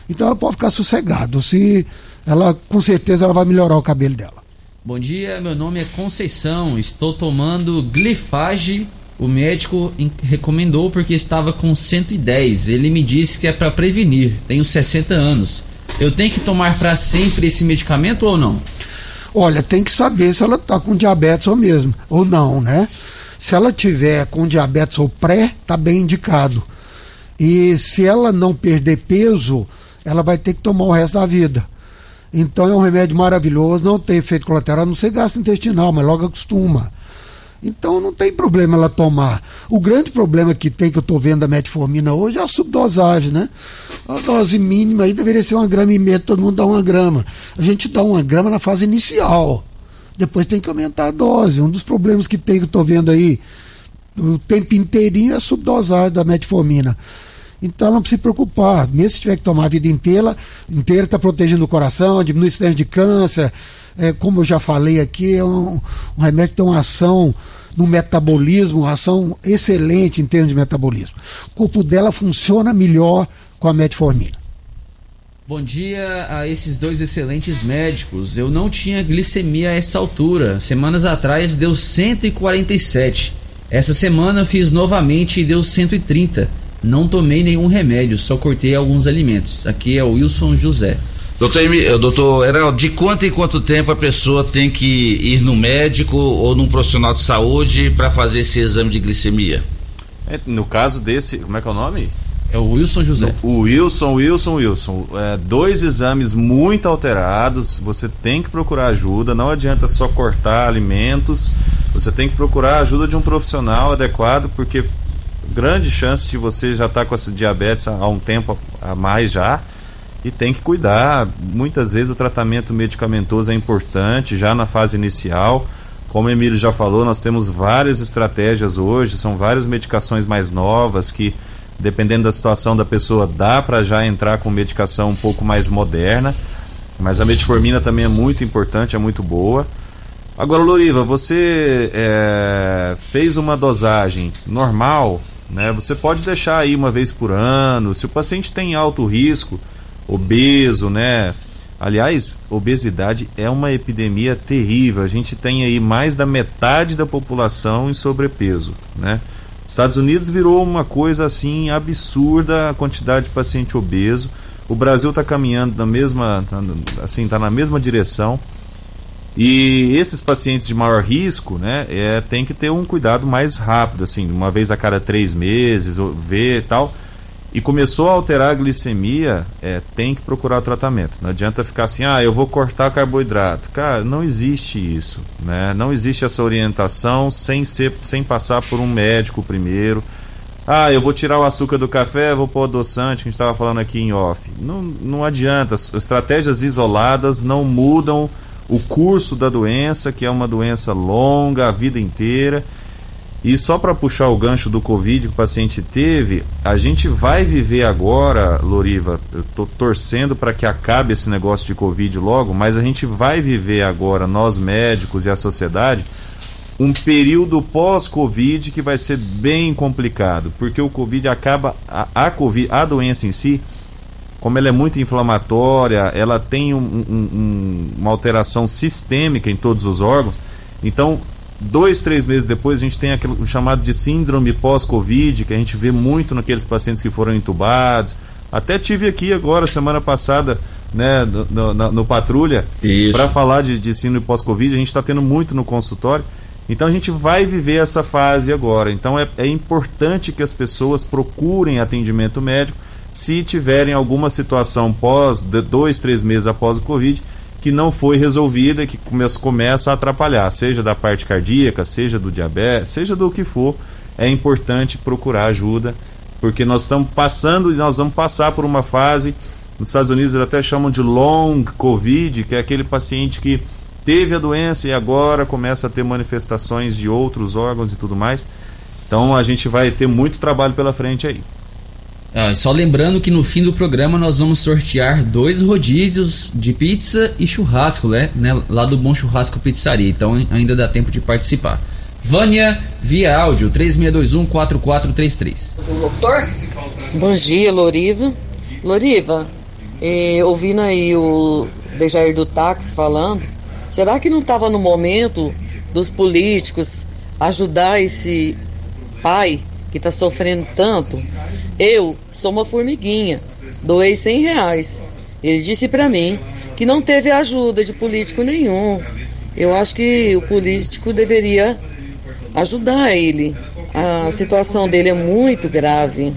Então ela pode ficar sossegada. Se ela com certeza ela vai melhorar o cabelo dela. Bom dia, meu nome é Conceição. Estou tomando glifage. O médico recomendou porque estava com 110. Ele me disse que é para prevenir. Tenho 60 anos. Eu tenho que tomar para sempre esse medicamento ou não? Olha, tem que saber se ela está com diabetes ou mesmo ou não, né? Se ela tiver com diabetes ou pré, tá bem indicado. E se ela não perder peso, ela vai ter que tomar o resto da vida. Então é um remédio maravilhoso, não tem efeito colateral, não sei gasto intestinal, mas logo acostuma. Então não tem problema ela tomar. O grande problema que tem, que eu estou vendo da metformina hoje, é a subdosagem, né? A dose mínima aí deveria ser uma grama e meia, todo mundo dá uma grama. A gente dá uma grama na fase inicial. Depois tem que aumentar a dose. Um dos problemas que tem, que eu estou vendo aí, o tempo inteirinho, é a subdosagem da metformina. Então não precisa se preocupar. Mesmo se tiver que tomar a vida inteira, inteira está protegendo o coração, diminui o de câncer. É, como eu já falei aqui, é um, um remédio que tem uma ação no metabolismo, uma ação excelente em termos de metabolismo. O corpo dela funciona melhor com a metformina. Bom dia a esses dois excelentes médicos. Eu não tinha glicemia a essa altura. Semanas atrás deu 147. Essa semana fiz novamente e deu 130 não tomei nenhum remédio, só cortei alguns alimentos. Aqui é o Wilson José. Doutor, eh, doutor Heraldo, de quanto em quanto tempo a pessoa tem que ir no médico ou num profissional de saúde para fazer esse exame de glicemia? É, no caso desse, como é que é o nome? É o Wilson José. O Wilson, Wilson, Wilson. É, dois exames muito alterados. Você tem que procurar ajuda. Não adianta só cortar alimentos. Você tem que procurar a ajuda de um profissional adequado, porque grande chance de você já estar tá com esse diabetes há um tempo a mais já e tem que cuidar. Muitas vezes o tratamento medicamentoso é importante já na fase inicial. Como o Emílio já falou, nós temos várias estratégias hoje, são várias medicações mais novas que, dependendo da situação da pessoa, dá para já entrar com medicação um pouco mais moderna. Mas a metformina também é muito importante, é muito boa. Agora, Loriva, você é, fez uma dosagem normal né? Você pode deixar aí uma vez por ano. Se o paciente tem alto risco, obeso, né? Aliás, obesidade é uma epidemia terrível. A gente tem aí mais da metade da população em sobrepeso, né? Estados Unidos virou uma coisa assim absurda a quantidade de paciente obeso. o Brasil está caminhando na mesma, tá, assim, tá na mesma direção. E esses pacientes de maior risco, né, é, tem que ter um cuidado mais rápido, assim, uma vez a cada três meses, ver e tal. E começou a alterar a glicemia, é, tem que procurar o tratamento. Não adianta ficar assim, ah, eu vou cortar carboidrato. Cara, não existe isso, né? Não existe essa orientação sem ser, sem passar por um médico primeiro. Ah, eu vou tirar o açúcar do café, vou pôr adoçante, que a gente estava falando aqui em off. Não, não adianta. Estratégias isoladas não mudam o curso da doença, que é uma doença longa, a vida inteira. E só para puxar o gancho do Covid que o paciente teve, a gente vai viver agora, Loriva, eu estou torcendo para que acabe esse negócio de Covid logo, mas a gente vai viver agora, nós médicos e a sociedade, um período pós-Covid que vai ser bem complicado, porque o Covid acaba, a, a, COVID, a doença em si, como ela é muito inflamatória, ela tem um, um, uma alteração sistêmica em todos os órgãos, então dois, três meses depois a gente tem aquele chamado de síndrome pós-Covid, que a gente vê muito naqueles pacientes que foram entubados. Até tive aqui agora, semana passada, né, no, no, no Patrulha, para falar de, de síndrome pós-Covid. A gente está tendo muito no consultório. Então a gente vai viver essa fase agora. Então é, é importante que as pessoas procurem atendimento médico se tiverem alguma situação pós, dois, três meses após o Covid, que não foi resolvida e que começa a atrapalhar, seja da parte cardíaca, seja do diabetes, seja do que for, é importante procurar ajuda, porque nós estamos passando e nós vamos passar por uma fase, nos Estados Unidos eles até chamam de long COVID, que é aquele paciente que teve a doença e agora começa a ter manifestações de outros órgãos e tudo mais. Então a gente vai ter muito trabalho pela frente aí. Ah, só lembrando que no fim do programa nós vamos sortear dois rodízios de pizza e churrasco, né? né? Lá do Bom Churrasco Pizzaria. Então ainda dá tempo de participar. Vânia, via áudio, 3621-4433. Doutor? Bom dia, Loriva. Loriva, eh, ouvindo aí o Dejair do Táxi falando, será que não estava no momento dos políticos ajudar esse pai que está sofrendo tanto? Eu sou uma formiguinha, doei 100 reais. Ele disse para mim que não teve ajuda de político nenhum. Eu acho que o político deveria ajudar ele. A situação dele é muito grave.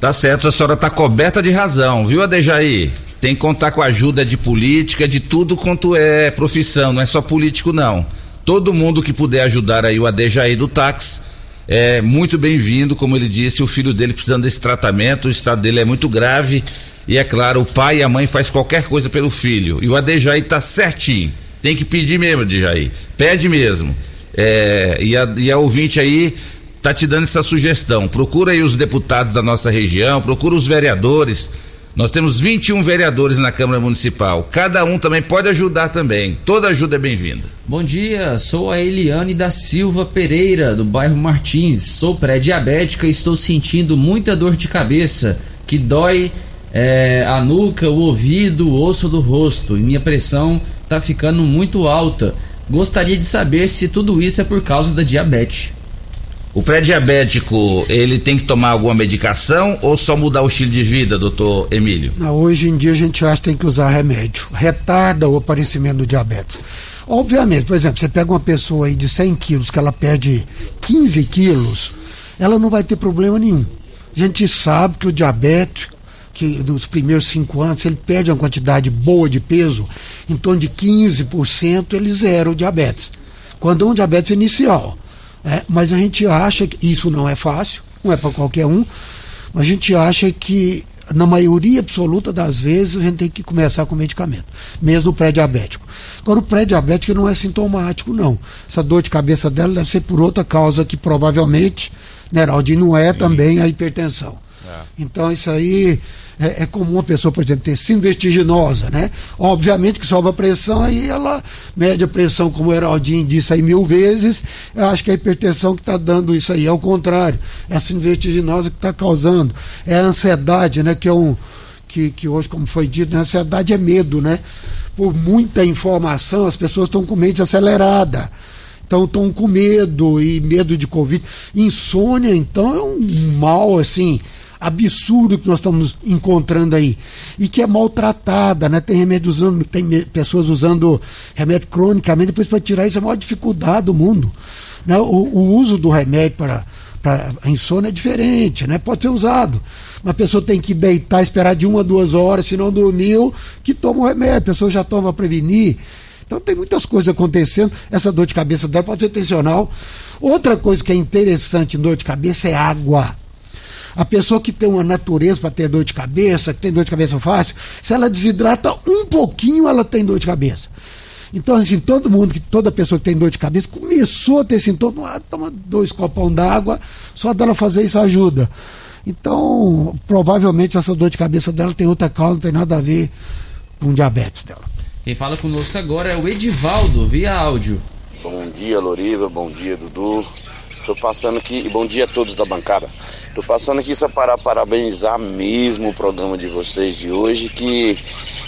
Tá certo, a senhora tá coberta de razão, viu, Adejaí? Tem que contar com a ajuda de política, de tudo quanto é profissão, não é só político não. Todo mundo que puder ajudar aí o Adejaí do táxi, é muito bem-vindo, como ele disse, o filho dele precisando desse tratamento, o estado dele é muito grave e é claro, o pai e a mãe faz qualquer coisa pelo filho. E o Adejaí tá certinho. Tem que pedir mesmo, Adejaí. Pede mesmo. É, e, a, e a ouvinte aí tá te dando essa sugestão. Procura aí os deputados da nossa região, procura os vereadores nós temos 21 vereadores na Câmara Municipal. Cada um também pode ajudar também. Toda ajuda é bem-vinda. Bom dia, sou a Eliane da Silva Pereira, do bairro Martins. Sou pré-diabética e estou sentindo muita dor de cabeça, que dói é, a nuca, o ouvido, o osso do rosto. E minha pressão está ficando muito alta. Gostaria de saber se tudo isso é por causa da diabetes. O pré-diabético, ele tem que tomar alguma medicação ou só mudar o estilo de vida, doutor Emílio? Não, hoje em dia a gente acha que tem que usar remédio. Retarda o aparecimento do diabetes. Obviamente, por exemplo, você pega uma pessoa aí de 100 quilos, que ela perde 15 quilos, ela não vai ter problema nenhum. A gente sabe que o diabético, que nos primeiros cinco anos, se ele perde uma quantidade boa de peso, em torno de 15%, ele zera o diabetes. Quando é um diabetes inicial. É, mas a gente acha que isso não é fácil, não é para qualquer um, mas a gente acha que na maioria absoluta das vezes a gente tem que começar com medicamento, mesmo o pré-diabético. Agora o pré-diabético não é sintomático, não. Essa dor de cabeça dela deve ser por outra causa que provavelmente, Neraldi, não é também a hipertensão. É. Então isso aí é, é, comum a pessoa, por exemplo, ter síndrome vertiginosa, né? Obviamente que sobe a pressão aí ela mede a pressão, como o Heraldinho disse aí mil vezes. Eu acho que é a hipertensão que está dando isso aí. É o contrário. É a síndrome vertiginosa que está causando. É a ansiedade, né? Que é um. Que, que hoje, como foi dito, né? a ansiedade é medo, né? Por muita informação, as pessoas estão com mente acelerada. Então estão com medo e medo de Covid. Insônia, então, é um mal assim absurdo que nós estamos encontrando aí e que é maltratada, né? Tem remédio usando, tem pessoas usando remédio cronicamente, depois para tirar isso é a maior dificuldade do mundo. Né? O, o uso do remédio para para a insônia é diferente, né? Pode ser usado. Uma pessoa tem que deitar, esperar de uma a duas horas, se não dormiu, que toma o remédio. A pessoa já toma para prevenir. Então tem muitas coisas acontecendo. Essa dor de cabeça dela pode ser tensional. Outra coisa que é interessante em dor de cabeça é água. A pessoa que tem uma natureza para ter dor de cabeça, que tem dor de cabeça fácil, se ela desidrata um pouquinho, ela tem dor de cabeça. Então, assim, todo mundo, toda pessoa que tem dor de cabeça, começou a ter sintoma, ah, toma dois copão d'água, só dela fazer isso ajuda. Então, provavelmente essa dor de cabeça dela tem outra causa, não tem nada a ver com diabetes dela. Quem fala conosco agora é o Edivaldo, via áudio. Bom dia, Loriva, bom dia, Dudu. Estou passando aqui, bom dia a todos da bancada. Estou passando aqui só para parabenizar mesmo o programa de vocês de hoje, que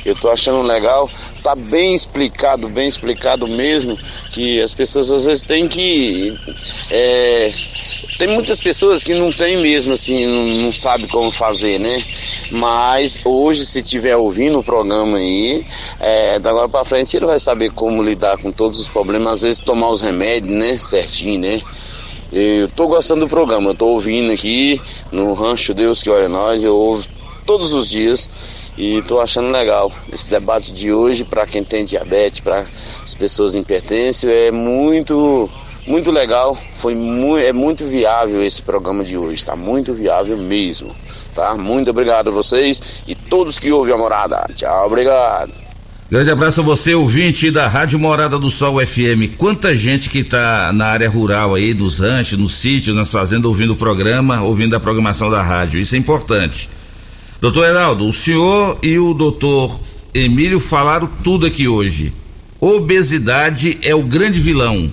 eu estou achando legal. Tá bem explicado, bem explicado mesmo, que as pessoas às vezes têm que. É, tem muitas pessoas que não tem mesmo, assim, não, não sabe como fazer, né? Mas hoje, se estiver ouvindo o programa aí, é, da agora para frente ele vai saber como lidar com todos os problemas, às vezes tomar os remédios, né? Certinho, né? Eu tô gostando do programa, eu tô ouvindo aqui no Rancho Deus que olha nós, eu ouvo todos os dias e tô achando legal esse debate de hoje para quem tem diabetes, para as pessoas em pertence, é muito muito legal, foi mu é muito viável esse programa de hoje, está muito viável mesmo, tá? Muito obrigado a vocês e todos que ouvem a morada. Tchau, obrigado. Grande abraço a você, ouvinte da Rádio Morada do Sol FM. Quanta gente que está na área rural aí, dos ranchos, no sítio, nas fazendas, ouvindo o programa, ouvindo a programação da rádio. Isso é importante. Doutor Heraldo, o senhor e o doutor Emílio falaram tudo aqui hoje. Obesidade é o grande vilão,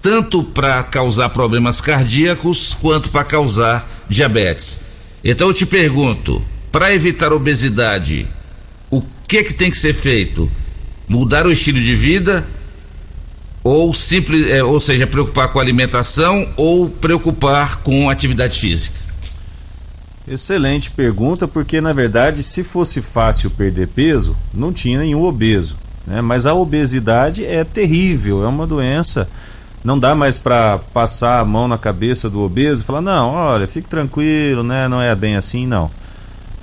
tanto para causar problemas cardíacos quanto para causar diabetes. Então eu te pergunto, para evitar obesidade, que que tem que ser feito? Mudar o estilo de vida ou simples, é, ou seja, preocupar com a alimentação ou preocupar com atividade física? Excelente pergunta, porque na verdade, se fosse fácil perder peso, não tinha nenhum obeso. Né? Mas a obesidade é terrível, é uma doença. Não dá mais para passar a mão na cabeça do obeso e falar: não, olha, fique tranquilo, né? não é bem assim, não.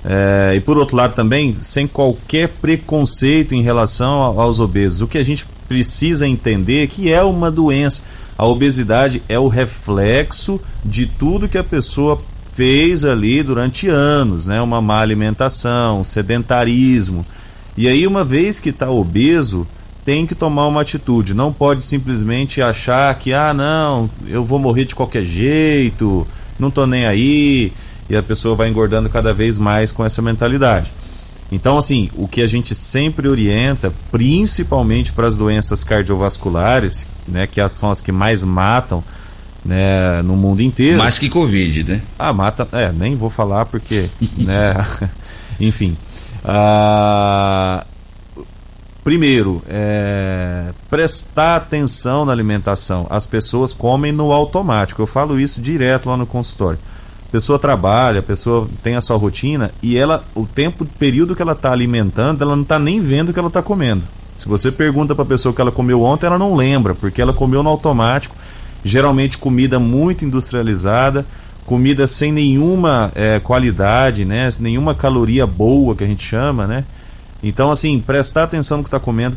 É, e por outro lado também, sem qualquer preconceito em relação aos obesos. O que a gente precisa entender é que é uma doença. A obesidade é o reflexo de tudo que a pessoa fez ali durante anos, né? Uma má alimentação, sedentarismo. E aí, uma vez que está obeso, tem que tomar uma atitude. Não pode simplesmente achar que, ah, não, eu vou morrer de qualquer jeito, não tô nem aí e a pessoa vai engordando cada vez mais com essa mentalidade. Então, assim, o que a gente sempre orienta, principalmente para as doenças cardiovasculares, né, que são as que mais matam né, no mundo inteiro. Mais que Covid, né? Ah, mata. É, nem vou falar porque. *laughs* né, *laughs* enfim. Ah, primeiro, é, prestar atenção na alimentação. As pessoas comem no automático. Eu falo isso direto lá no consultório pessoa trabalha, a pessoa tem a sua rotina e ela, o tempo, período que ela está alimentando, ela não está nem vendo o que ela está comendo. Se você pergunta para a pessoa o que ela comeu ontem, ela não lembra, porque ela comeu no automático, geralmente comida muito industrializada, comida sem nenhuma é, qualidade, né, nenhuma caloria boa que a gente chama, né? Então, assim, prestar atenção no que está comendo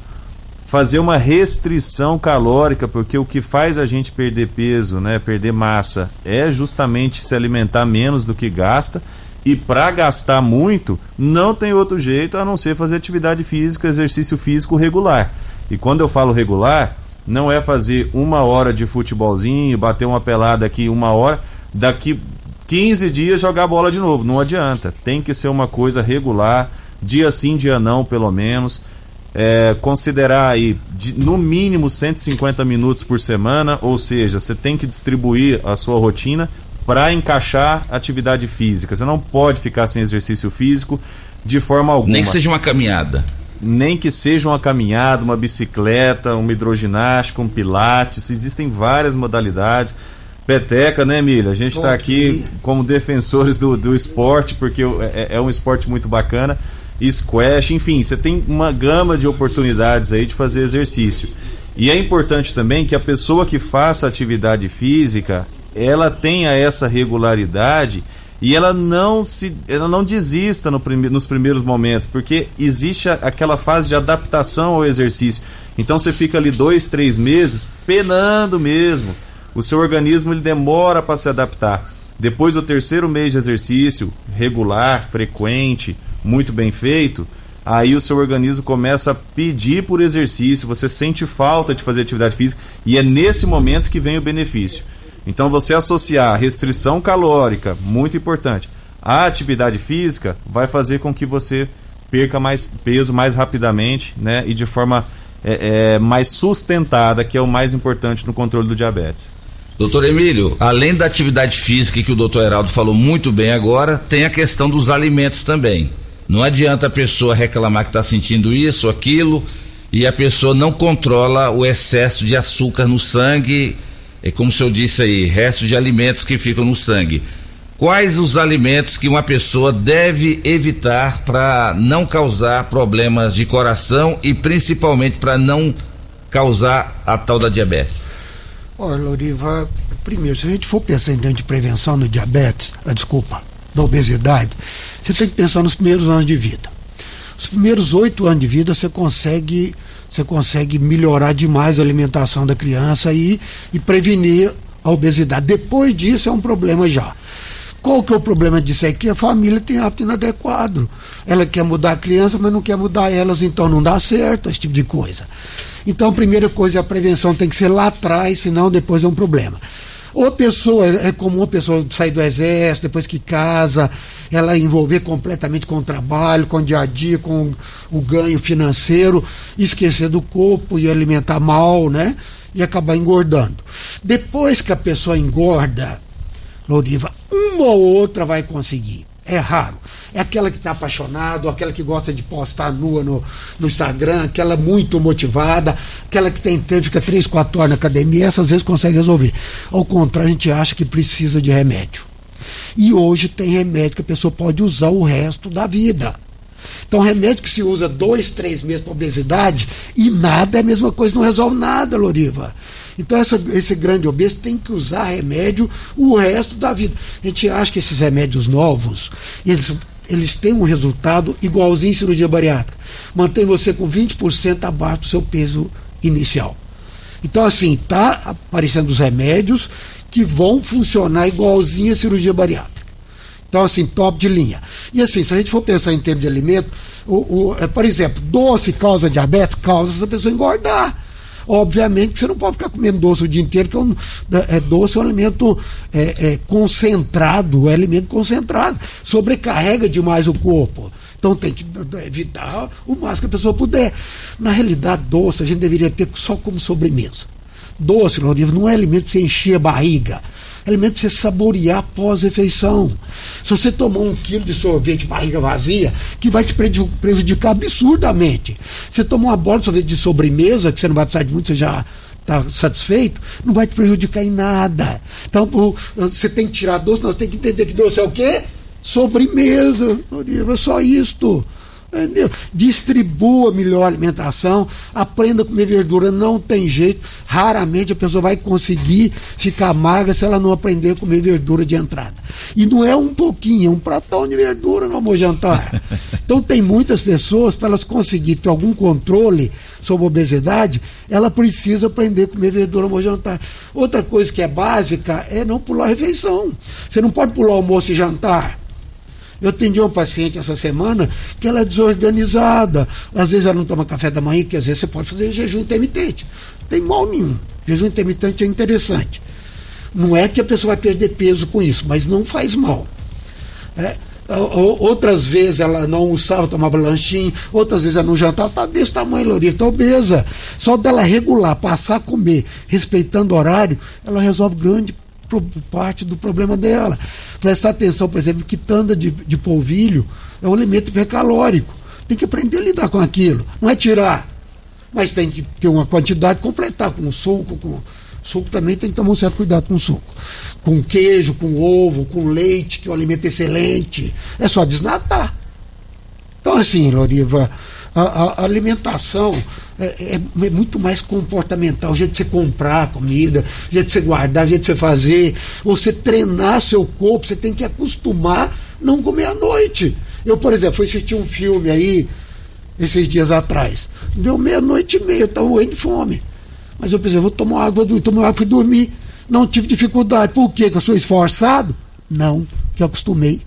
fazer uma restrição calórica, porque o que faz a gente perder peso, né, perder massa, é justamente se alimentar menos do que gasta. E para gastar muito, não tem outro jeito a não ser fazer atividade física, exercício físico regular. E quando eu falo regular, não é fazer uma hora de futebolzinho, bater uma pelada aqui uma hora, daqui 15 dias jogar bola de novo. Não adianta. Tem que ser uma coisa regular, dia sim, dia não, pelo menos é, considerar aí de, no mínimo 150 minutos por semana, ou seja, você tem que distribuir a sua rotina para encaixar atividade física. Você não pode ficar sem exercício físico de forma alguma. Nem que seja uma caminhada. Nem que seja uma caminhada, uma bicicleta, uma hidroginástica, um pilates, existem várias modalidades. Peteca, né, Emília? A gente está aqui como defensores do, do esporte, porque é, é um esporte muito bacana. Squash, enfim, você tem uma gama de oportunidades aí de fazer exercício. E é importante também que a pessoa que faça atividade física, ela tenha essa regularidade e ela não se ela não desista no prime, nos primeiros momentos, porque existe aquela fase de adaptação ao exercício. Então você fica ali dois, três meses penando mesmo. O seu organismo ele demora para se adaptar. Depois do terceiro mês de exercício regular, frequente, muito bem feito, aí o seu organismo começa a pedir por exercício, você sente falta de fazer atividade física e é nesse momento que vem o benefício. Então você associar restrição calórica, muito importante, à atividade física, vai fazer com que você perca mais peso mais rapidamente né, e de forma é, é, mais sustentada, que é o mais importante no controle do diabetes. Doutor Emílio, além da atividade física que o doutor Heraldo falou muito bem agora, tem a questão dos alimentos também. Não adianta a pessoa reclamar que está sentindo isso, aquilo, e a pessoa não controla o excesso de açúcar no sangue é como o senhor disse aí, restos de alimentos que ficam no sangue. Quais os alimentos que uma pessoa deve evitar para não causar problemas de coração e principalmente para não causar a tal da diabetes? Olha, Loriva, primeiro, se a gente for pensar em de prevenção no diabetes, ah, desculpa, da obesidade, você tem que pensar nos primeiros anos de vida. Os primeiros oito anos de vida você consegue você consegue melhorar demais a alimentação da criança e, e prevenir a obesidade. Depois disso é um problema já. Qual que é o problema disso é que a família tem hábito inadequado. Ela quer mudar a criança, mas não quer mudar elas, então não dá certo esse tipo de coisa. Então a primeira coisa é a prevenção tem que ser lá atrás, senão depois é um problema. Ou pessoa, é comum a pessoa sair do exército, depois que casa, ela envolver completamente com o trabalho, com o dia a dia, com o ganho financeiro, esquecer do corpo e alimentar mal, né? E acabar engordando. Depois que a pessoa engorda, Loriva, uma ou outra vai conseguir. É raro é aquela que está apaixonado, aquela que gosta de postar nua no, no Instagram, aquela muito motivada, aquela que tem tempo, fica três, quatro horas na academia, essas vezes consegue resolver. Ao contrário, a gente acha que precisa de remédio. E hoje tem remédio que a pessoa pode usar o resto da vida. Então, remédio que se usa dois, três meses para obesidade e nada é a mesma coisa, não resolve nada, Loriva. Então, essa, esse grande obeso tem que usar remédio o resto da vida. A gente acha que esses remédios novos, eles eles têm um resultado igualzinho em cirurgia bariátrica. Mantém você com 20% abaixo do seu peso inicial. Então, assim, está aparecendo os remédios que vão funcionar igualzinho a cirurgia bariátrica. Então, assim, top de linha. E assim, se a gente for pensar em termos de alimento, o, o, é, por exemplo, doce causa diabetes, causa essa pessoa engordar. Obviamente que você não pode ficar comendo doce o dia inteiro, que é, um, é doce é um alimento é, é, concentrado, é alimento concentrado, sobrecarrega demais o corpo. Então tem que evitar o máximo que a pessoa puder. Na realidade, doce a gente deveria ter só como sobremesa. Doce, não é alimento para você encher a barriga alimento para você saborear pós-refeição. Se você tomar um quilo de sorvete barriga vazia, que vai te prejudicar absurdamente. Você tomar uma bola de sorvete de sobremesa, que você não vai precisar de muito, você já está satisfeito, não vai te prejudicar em nada. Então, você tem que tirar doce, nós temos que entender que doce é o quê? Sobremesa. É só isto. Entendeu? Distribua melhor a alimentação, aprenda a comer verdura, não tem jeito. Raramente a pessoa vai conseguir ficar magra se ela não aprender a comer verdura de entrada. E não é um pouquinho, é um pratão de verdura no almoço jantar. *laughs* Então tem muitas pessoas, para elas conseguirem ter algum controle sobre a obesidade, ela precisa aprender a comer verdura no almoço jantar. Outra coisa que é básica é não pular a refeição. Você não pode pular almoço e jantar. Eu atendi uma paciente essa semana que ela é desorganizada. Às vezes ela não toma café da manhã, que às vezes você pode fazer jejum intermitente. Não tem mal nenhum. Jejum intermitente é interessante. Não é que a pessoa vai perder peso com isso, mas não faz mal. É, outras vezes ela não almoçava, tomava lanchinho, outras vezes ela não jantava, está desse tamanho, Lourinha, está obesa. Só dela regular, passar a comer, respeitando o horário, ela resolve grande parte do problema dela. Prestar atenção, por exemplo, que tanda de, de polvilho é um alimento hipercalórico. Tem que aprender a lidar com aquilo. Não é tirar, mas tem que ter uma quantidade, completar com suco, com Suco também tem que tomar um certo cuidado com suco. Com queijo, com ovo, com leite, que é um alimento excelente. É só desnatar. Então, assim, Loriva, a, a alimentação é, é, é, muito mais comportamental. O jeito de você comprar comida, o jeito de você guardar, o jeito de você fazer. Você treinar seu corpo, você tem que acostumar não comer à noite. Eu, por exemplo, fui assistir um filme aí, esses dias atrás. Deu meia-noite e meia, eu estava morrendo de fome. Mas eu pensei, vou tomar água, vou tomar água, fui dormir. Não tive dificuldade. Por quê? Que eu sou esforçado? Não, que eu acostumei.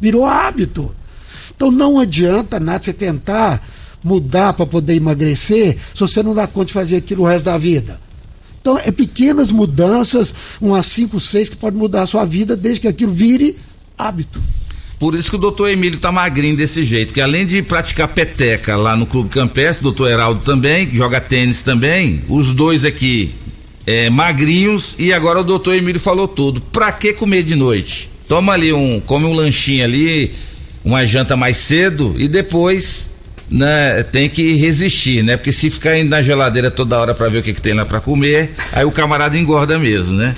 Virou hábito. Então não adianta nada você tentar mudar para poder emagrecer se você não dá conta de fazer aquilo o resto da vida. Então é pequenas mudanças, umas 5, 6, que pode mudar a sua vida desde que aquilo vire hábito. Por isso que o doutor Emílio tá magrinho desse jeito, que além de praticar peteca lá no Clube Campestre, o doutor Heraldo também, que joga tênis também, os dois aqui é, magrinhos, e agora o doutor Emílio falou tudo. Pra que comer de noite? Toma ali um, come um lanchinho ali, uma janta mais cedo e depois né, tem que resistir, né? Porque se ficar indo na geladeira toda hora para ver o que, que tem lá para comer, aí o camarada engorda mesmo, né?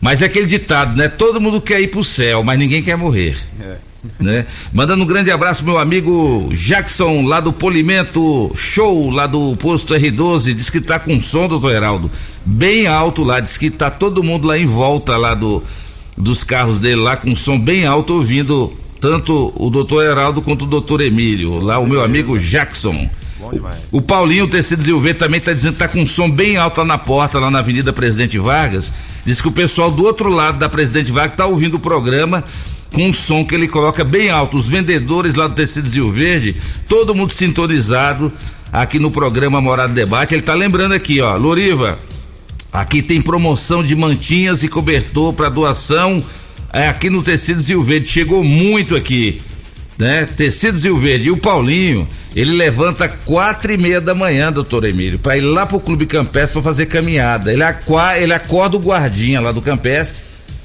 Mas é aquele ditado, né? Todo mundo quer ir pro céu, mas ninguém quer morrer. É. Né? Mandando um grande abraço meu amigo Jackson, lá do Polimento Show, lá do posto R12, diz que tá com som, doutor Heraldo, bem alto lá, diz que tá todo mundo lá em volta lá do dos carros dele lá com som bem alto ouvindo tanto o doutor Heraldo quanto o doutor Emílio, lá o meu amigo Jackson. O, o Paulinho, o Tecidos e também está dizendo que está com um som bem alto lá na porta, lá na Avenida Presidente Vargas. Diz que o pessoal do outro lado da Presidente Vargas está ouvindo o programa com um som que ele coloca bem alto. Os vendedores lá do Tecidos e Verde, todo mundo sintonizado aqui no programa Morada Debate. Ele está lembrando aqui, ó, Loriva, aqui tem promoção de mantinhas e cobertor para doação é, aqui no Tecidos Rio Verde, chegou muito aqui, né? Tecidos Rio Verde. E o Paulinho, ele levanta quatro e meia da manhã, doutor Emílio, para ir lá pro Clube Campestre para fazer caminhada. Ele, aqua, ele acorda o guardinha lá do Campestre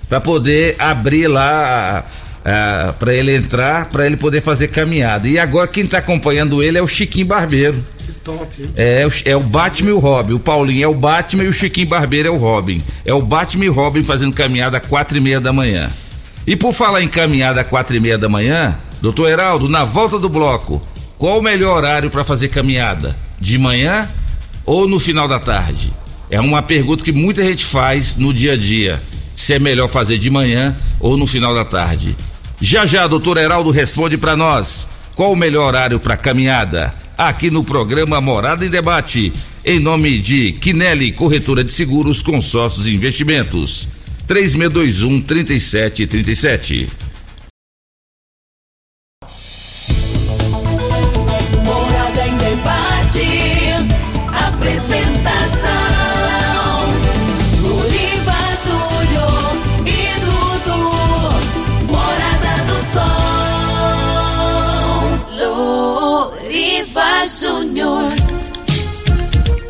para poder abrir lá para ele entrar, para ele poder fazer caminhada. E agora quem tá acompanhando ele é o Chiquinho Barbeiro. Top, é, é o Batman e o Robin. O Paulinho é o Batman e o Chiquinho Barbeiro é o Robin. É o Batman e o Robin fazendo caminhada às quatro e meia da manhã. E por falar em caminhada às quatro e meia da manhã, doutor Heraldo, na volta do bloco, qual o melhor horário para fazer caminhada? De manhã ou no final da tarde? É uma pergunta que muita gente faz no dia a dia. Se é melhor fazer de manhã ou no final da tarde. Já já, doutor Heraldo responde para nós. Qual o melhor horário para caminhada? Aqui no programa Morada em Debate, em nome de Quinelli Corretora de Seguros, Consórcios e Investimentos. 3621 3737. Júnior.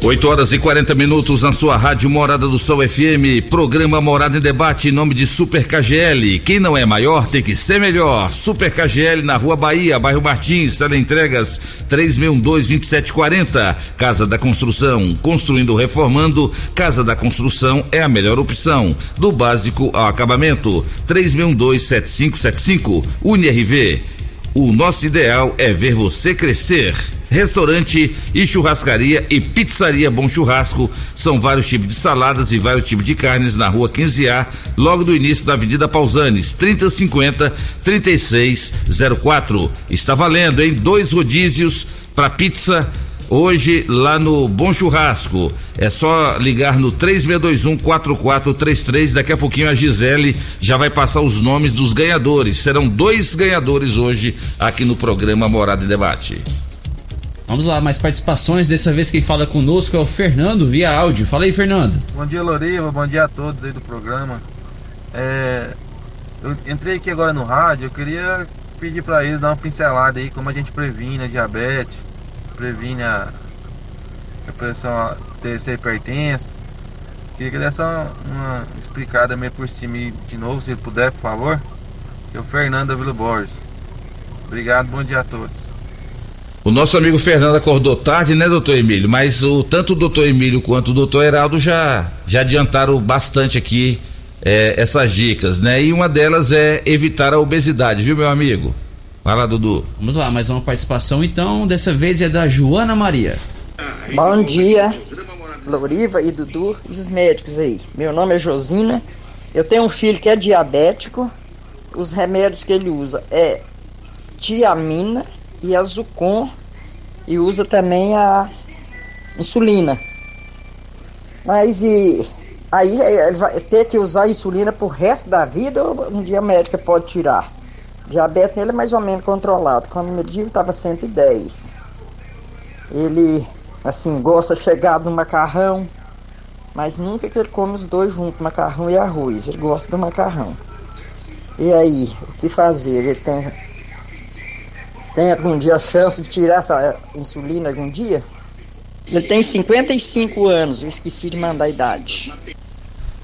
8 horas e 40 minutos na sua rádio Morada do Sol FM, programa Morada em Debate em nome de Super KGL. Quem não é maior tem que ser melhor. Super KGL na Rua Bahia, bairro Martins, sala entregas 3612-2740. Casa da Construção, construindo ou reformando, Casa da Construção é a melhor opção. Do básico ao acabamento, 3612-7575. UniRV. O nosso ideal é ver você crescer. Restaurante e churrascaria e pizzaria Bom Churrasco. São vários tipos de saladas e vários tipos de carnes na rua 15A, logo do início da Avenida Pausanes, 3050 3604. Está valendo, em dois rodízios para pizza hoje lá no Bom Churrasco. É só ligar no 3621-4433. Daqui a pouquinho a Gisele já vai passar os nomes dos ganhadores. Serão dois ganhadores hoje aqui no programa Morada e Debate. Vamos lá, mais participações. Dessa vez quem fala conosco é o Fernando via áudio. Fala aí, Fernando. Bom dia, Loriva. Bom dia a todos aí do programa. É, eu entrei aqui agora no rádio. Eu queria pedir para eles dar uma pincelada aí como a gente previne a diabetes, previne a, a pressão ter ser. Queria que desse uma, explicada meio por cima de novo, se puder, por favor. É o Fernando Vila Borges. Obrigado, bom dia a todos. O nosso amigo Fernando acordou tarde, né, doutor Emílio? Mas o, tanto o doutor Emílio quanto o doutor Heraldo já, já adiantaram bastante aqui é, essas dicas, né? E uma delas é evitar a obesidade, viu, meu amigo? Vai lá, Dudu. Vamos lá, mais uma participação então. Dessa vez é da Joana Maria. Bom dia, Loriva e Dudu e os médicos aí. Meu nome é Josina. Eu tenho um filho que é diabético. Os remédios que ele usa é tiamina e azucon e usa também a insulina. Mas e aí ele vai ter que usar a insulina pro resto da vida ou um dia a médica pode tirar? Diabetes nele é mais ou menos controlado. Quando mediu estava 110. Ele assim gosta de chegar no macarrão, mas nunca que ele come os dois juntos, macarrão e arroz. Ele gosta do macarrão. E aí, o que fazer? Ele tem tem algum dia a chance de tirar essa insulina algum dia? Ele tem 55 anos, eu esqueci de mandar a idade.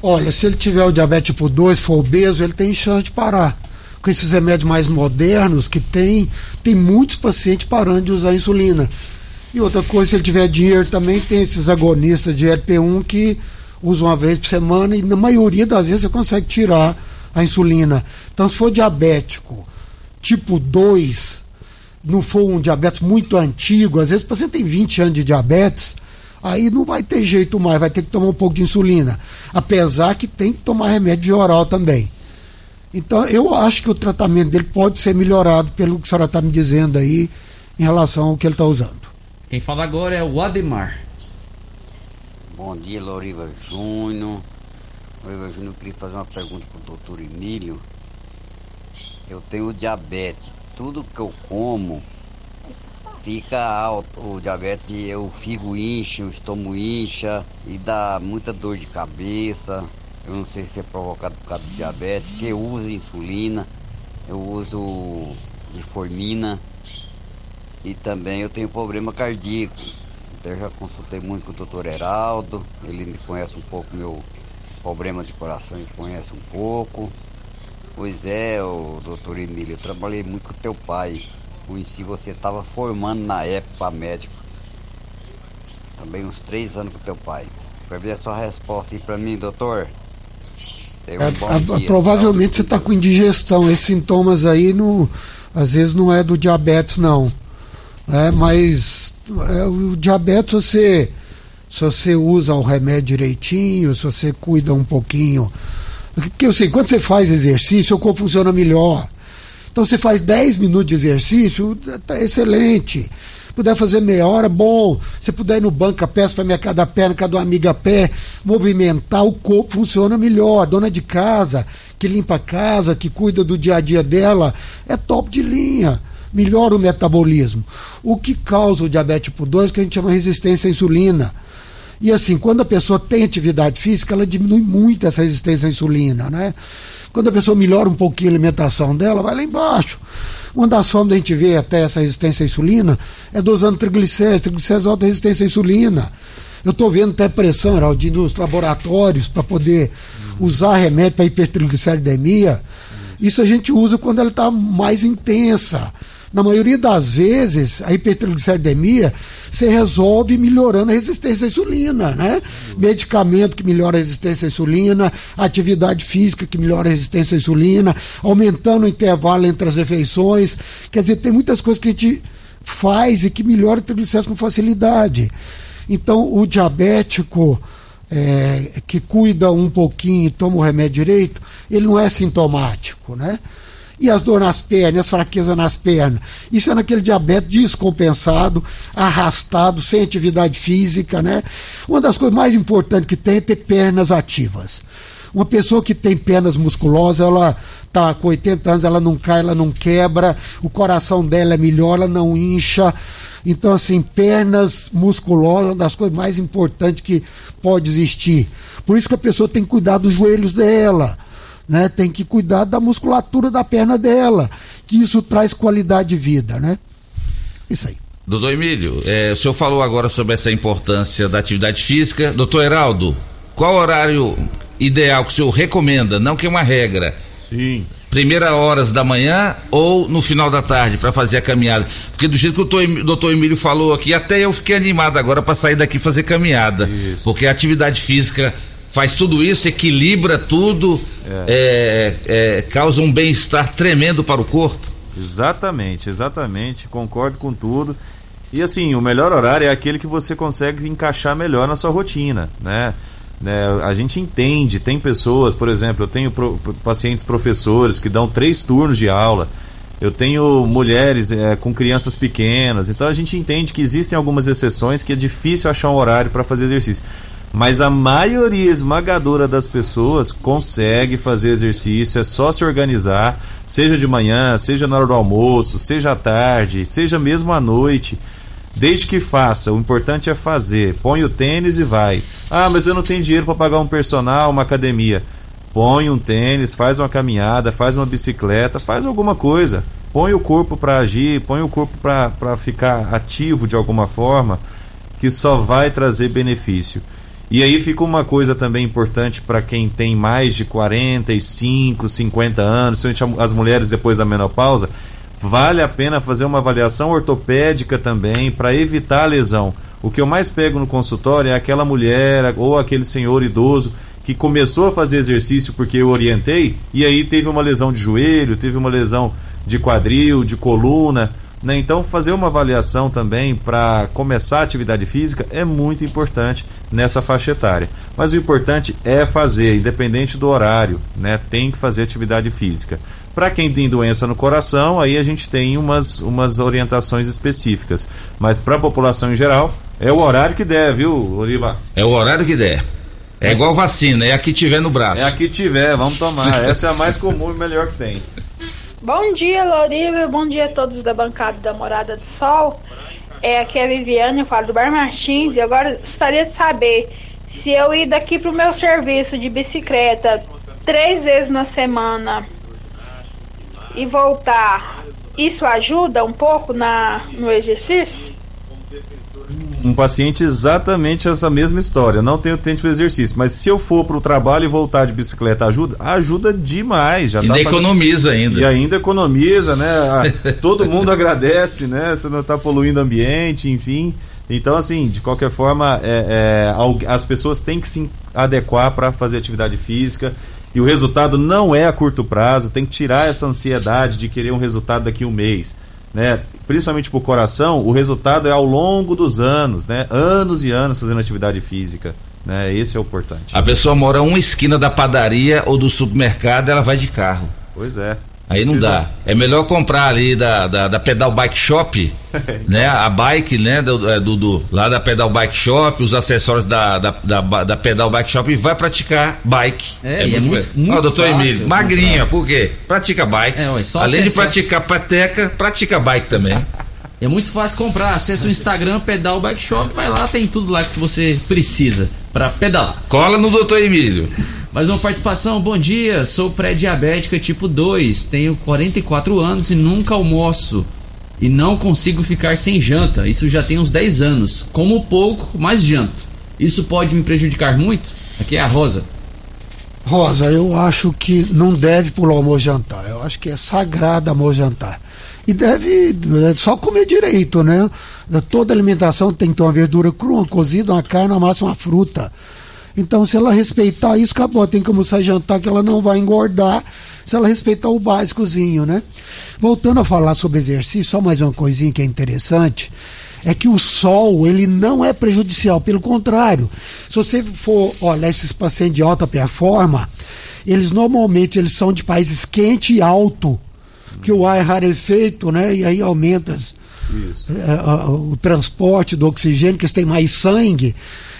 Olha, se ele tiver o diabetes tipo 2, for obeso, ele tem chance de parar. Com esses remédios mais modernos que tem, tem muitos pacientes parando de usar insulina. E outra coisa, se ele tiver dinheiro também, tem esses agonistas de LP1 que usam uma vez por semana e na maioria das vezes você consegue tirar a insulina. Então, se for diabético tipo 2, não for um diabetes muito antigo, às vezes o paciente tem 20 anos de diabetes, aí não vai ter jeito mais, vai ter que tomar um pouco de insulina. Apesar que tem que tomar remédio oral também. Então eu acho que o tratamento dele pode ser melhorado pelo que a senhora está me dizendo aí em relação ao que ele está usando. Quem fala agora é o Ademar. Bom dia, Loriva Júnior. Loriva Júnior, eu queria fazer uma pergunta para o doutor Emílio. Eu tenho diabetes tudo que eu como fica alto. O diabetes, eu fico incha, o estômago incha e dá muita dor de cabeça. Eu não sei se é provocado por causa do diabetes, que eu uso insulina, eu uso diformina e também eu tenho problema cardíaco. Então eu já consultei muito com o doutor Heraldo, ele me conhece um pouco meu problema de coração, ele conhece um pouco. Pois é, o doutor Emílio, eu trabalhei muito com teu pai. Conheci você, estava formando na época médico. Também uns três anos com teu pai. Quer ver a sua resposta aí para mim, doutor? Um é, a, dia, provavelmente tá? você está com indigestão. Esses sintomas aí, não, às vezes não é do diabetes, não. É, mas é, o diabetes, você, se você usa o remédio direitinho, se você cuida um pouquinho porque eu sei, quando você faz exercício, o corpo funciona melhor. Então você faz 10 minutos de exercício, tá excelente. Puder fazer meia hora, bom. Se puder ir no banco a pé, para minha cada perna, cada amiga a pé, movimentar, o corpo funciona melhor. A dona de casa, que limpa a casa, que cuida do dia a dia dela, é top de linha. Melhora o metabolismo. O que causa o diabetes tipo 2, que a gente chama resistência à insulina e assim, quando a pessoa tem atividade física, ela diminui muito essa resistência à insulina, né? Quando a pessoa melhora um pouquinho a alimentação dela, vai lá embaixo. Uma das formas da gente ver até essa resistência à insulina é dosando triglicéridos, triglicéridos alta resistência à insulina. Eu estou vendo até pressão, Heraldinho, nos laboratórios para poder usar remédio para hipertrigliceridemia. Isso a gente usa quando ela está mais intensa. Na maioria das vezes, a hipertrigliceridemia se resolve melhorando a resistência à insulina, né? Medicamento que melhora a resistência à insulina, atividade física que melhora a resistência à insulina, aumentando o intervalo entre as refeições. Quer dizer, tem muitas coisas que a gente faz e que melhora o triglicéridos com facilidade. Então, o diabético é, que cuida um pouquinho e toma o remédio direito, ele não é sintomático, né? E as dores nas pernas, as fraquezas nas pernas. Isso é naquele diabetes descompensado, arrastado, sem atividade física, né? Uma das coisas mais importantes que tem é ter pernas ativas. Uma pessoa que tem pernas musculosas, ela tá com 80 anos, ela não cai, ela não quebra, o coração dela é melhor, ela não incha. Então, assim, pernas musculosas é uma das coisas mais importantes que pode existir. Por isso que a pessoa tem que cuidar dos joelhos dela né? Tem que cuidar da musculatura da perna dela, que isso traz qualidade de vida, né? Isso aí. Doutor Emílio, é, o senhor falou agora sobre essa importância da atividade física. Doutor Heraldo, qual horário ideal que o senhor recomenda? Não que é uma regra. Sim. primeira horas da manhã ou no final da tarde para fazer a caminhada? Porque do jeito que o doutor Emílio falou aqui, até eu fiquei animado agora para sair daqui fazer caminhada. Isso. Porque a atividade física faz tudo isso, equilibra tudo, é. É, é, causa um bem-estar tremendo para o corpo. Exatamente, exatamente, concordo com tudo. E assim, o melhor horário é aquele que você consegue encaixar melhor na sua rotina, né? né? A gente entende, tem pessoas, por exemplo, eu tenho pro, pacientes professores que dão três turnos de aula. Eu tenho mulheres é, com crianças pequenas, então a gente entende que existem algumas exceções que é difícil achar um horário para fazer exercício. Mas a maioria esmagadora das pessoas consegue fazer exercício, é só se organizar, seja de manhã, seja na hora do almoço, seja à tarde, seja mesmo à noite. Desde que faça, o importante é fazer. Põe o tênis e vai. Ah, mas eu não tenho dinheiro para pagar um personal, uma academia. Põe um tênis, faz uma caminhada, faz uma bicicleta, faz alguma coisa. Põe o corpo para agir, põe o corpo para ficar ativo de alguma forma, que só vai trazer benefício. E aí fica uma coisa também importante para quem tem mais de 45, 50 anos, principalmente as mulheres depois da menopausa, vale a pena fazer uma avaliação ortopédica também para evitar a lesão. O que eu mais pego no consultório é aquela mulher ou aquele senhor idoso que começou a fazer exercício porque eu orientei e aí teve uma lesão de joelho, teve uma lesão de quadril, de coluna. Né? Então, fazer uma avaliação também para começar a atividade física é muito importante nessa faixa etária. Mas o importante é fazer, independente do horário, né? tem que fazer atividade física. Para quem tem doença no coração, aí a gente tem umas, umas orientações específicas. Mas para a população em geral, é o horário que der, viu, Oliva? É o horário que der. É igual vacina, é a que tiver no braço. É a que tiver, vamos tomar. Essa é a mais comum e melhor que tem. Bom dia, Loriva. Bom dia a todos da bancada da Morada do Sol. É, aqui é a Viviane, eu falo do Bar Martins. E agora gostaria de saber se eu ir daqui para o meu serviço de bicicleta três vezes na semana e voltar, isso ajuda um pouco na, no exercício? Um paciente exatamente essa mesma história. Não tenho tempo de exercício, mas se eu for para o trabalho e voltar de bicicleta, ajuda? Ajuda demais. Já e ainda economiza ainda. E ainda economiza, né? *laughs* Todo mundo agradece, né? Você não está poluindo o ambiente, enfim. Então, assim, de qualquer forma, é, é, as pessoas têm que se adequar para fazer atividade física. E o resultado não é a curto prazo, tem que tirar essa ansiedade de querer um resultado daqui a um mês né, principalmente para o coração, o resultado é ao longo dos anos, né, anos e anos fazendo atividade física. Né, esse é o importante. A pessoa mora uma esquina da padaria ou do supermercado, ela vai de carro. Pois é. Aí Precisa... não dá. É melhor comprar ali da, da, da Pedal Bike Shop, *laughs* né? A bike, né? Do, é, do, do, lá da Pedal Bike Shop, os acessórios da, da, da, da Pedal Bike Shop e vai praticar bike. É, é, muito, é muito, muito Ó, doutor Emílio, magrinha, por quê? Pratica bike. É, ué, Além de praticar pateca, pratica bike também. *laughs* É muito fácil comprar. Acesse o Instagram Pedal Bike Shop, vai lá, tem tudo lá que você precisa para pedalar. Cola no doutor Emílio. Mais uma participação, bom dia. Sou pré-diabética tipo 2, tenho 44 anos e nunca almoço. E não consigo ficar sem janta. Isso já tem uns 10 anos. Como pouco, mas janto. Isso pode me prejudicar muito? Aqui é a Rosa. Rosa, eu acho que não deve pular o almoço jantar. Eu acho que é sagrado almoço jantar. E deve é só comer direito, né? Toda alimentação tem que ter uma verdura crua, uma cozida, uma carne, uma massa, uma fruta. Então, se ela respeitar isso, acabou. Tem que almoçar e jantar que ela não vai engordar se ela respeitar o básicozinho, né? Voltando a falar sobre exercício, só mais uma coisinha que é interessante é que o sol ele não é prejudicial, pelo contrário. Se você for olhar esses pacientes de alta performance, eles normalmente eles são de países quente e alto, que o ar é rarefeito, né? E aí aumenta é, o transporte do oxigênio, que eles têm mais sangue.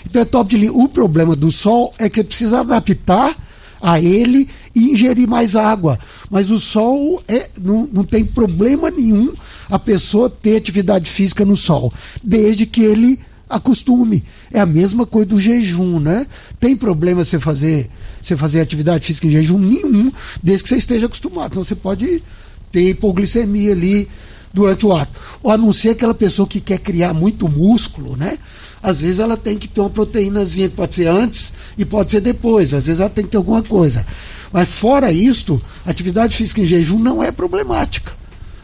Então é top de linha. O problema do sol é que precisa adaptar a ele e ingerir mais água. Mas o sol é, não, não tem problema nenhum a pessoa ter atividade física no sol, desde que ele acostume. É a mesma coisa do jejum, né? Tem problema você fazer, você fazer atividade física em jejum nenhum, desde que você esteja acostumado. Então você pode ter hipoglicemia ali durante o ato. Ou a não ser aquela pessoa que quer criar muito músculo, né? Às vezes ela tem que ter uma proteínazinha que pode ser antes e pode ser depois. Às vezes ela tem que ter alguma coisa. Mas fora isto, atividade física em jejum não é problemática.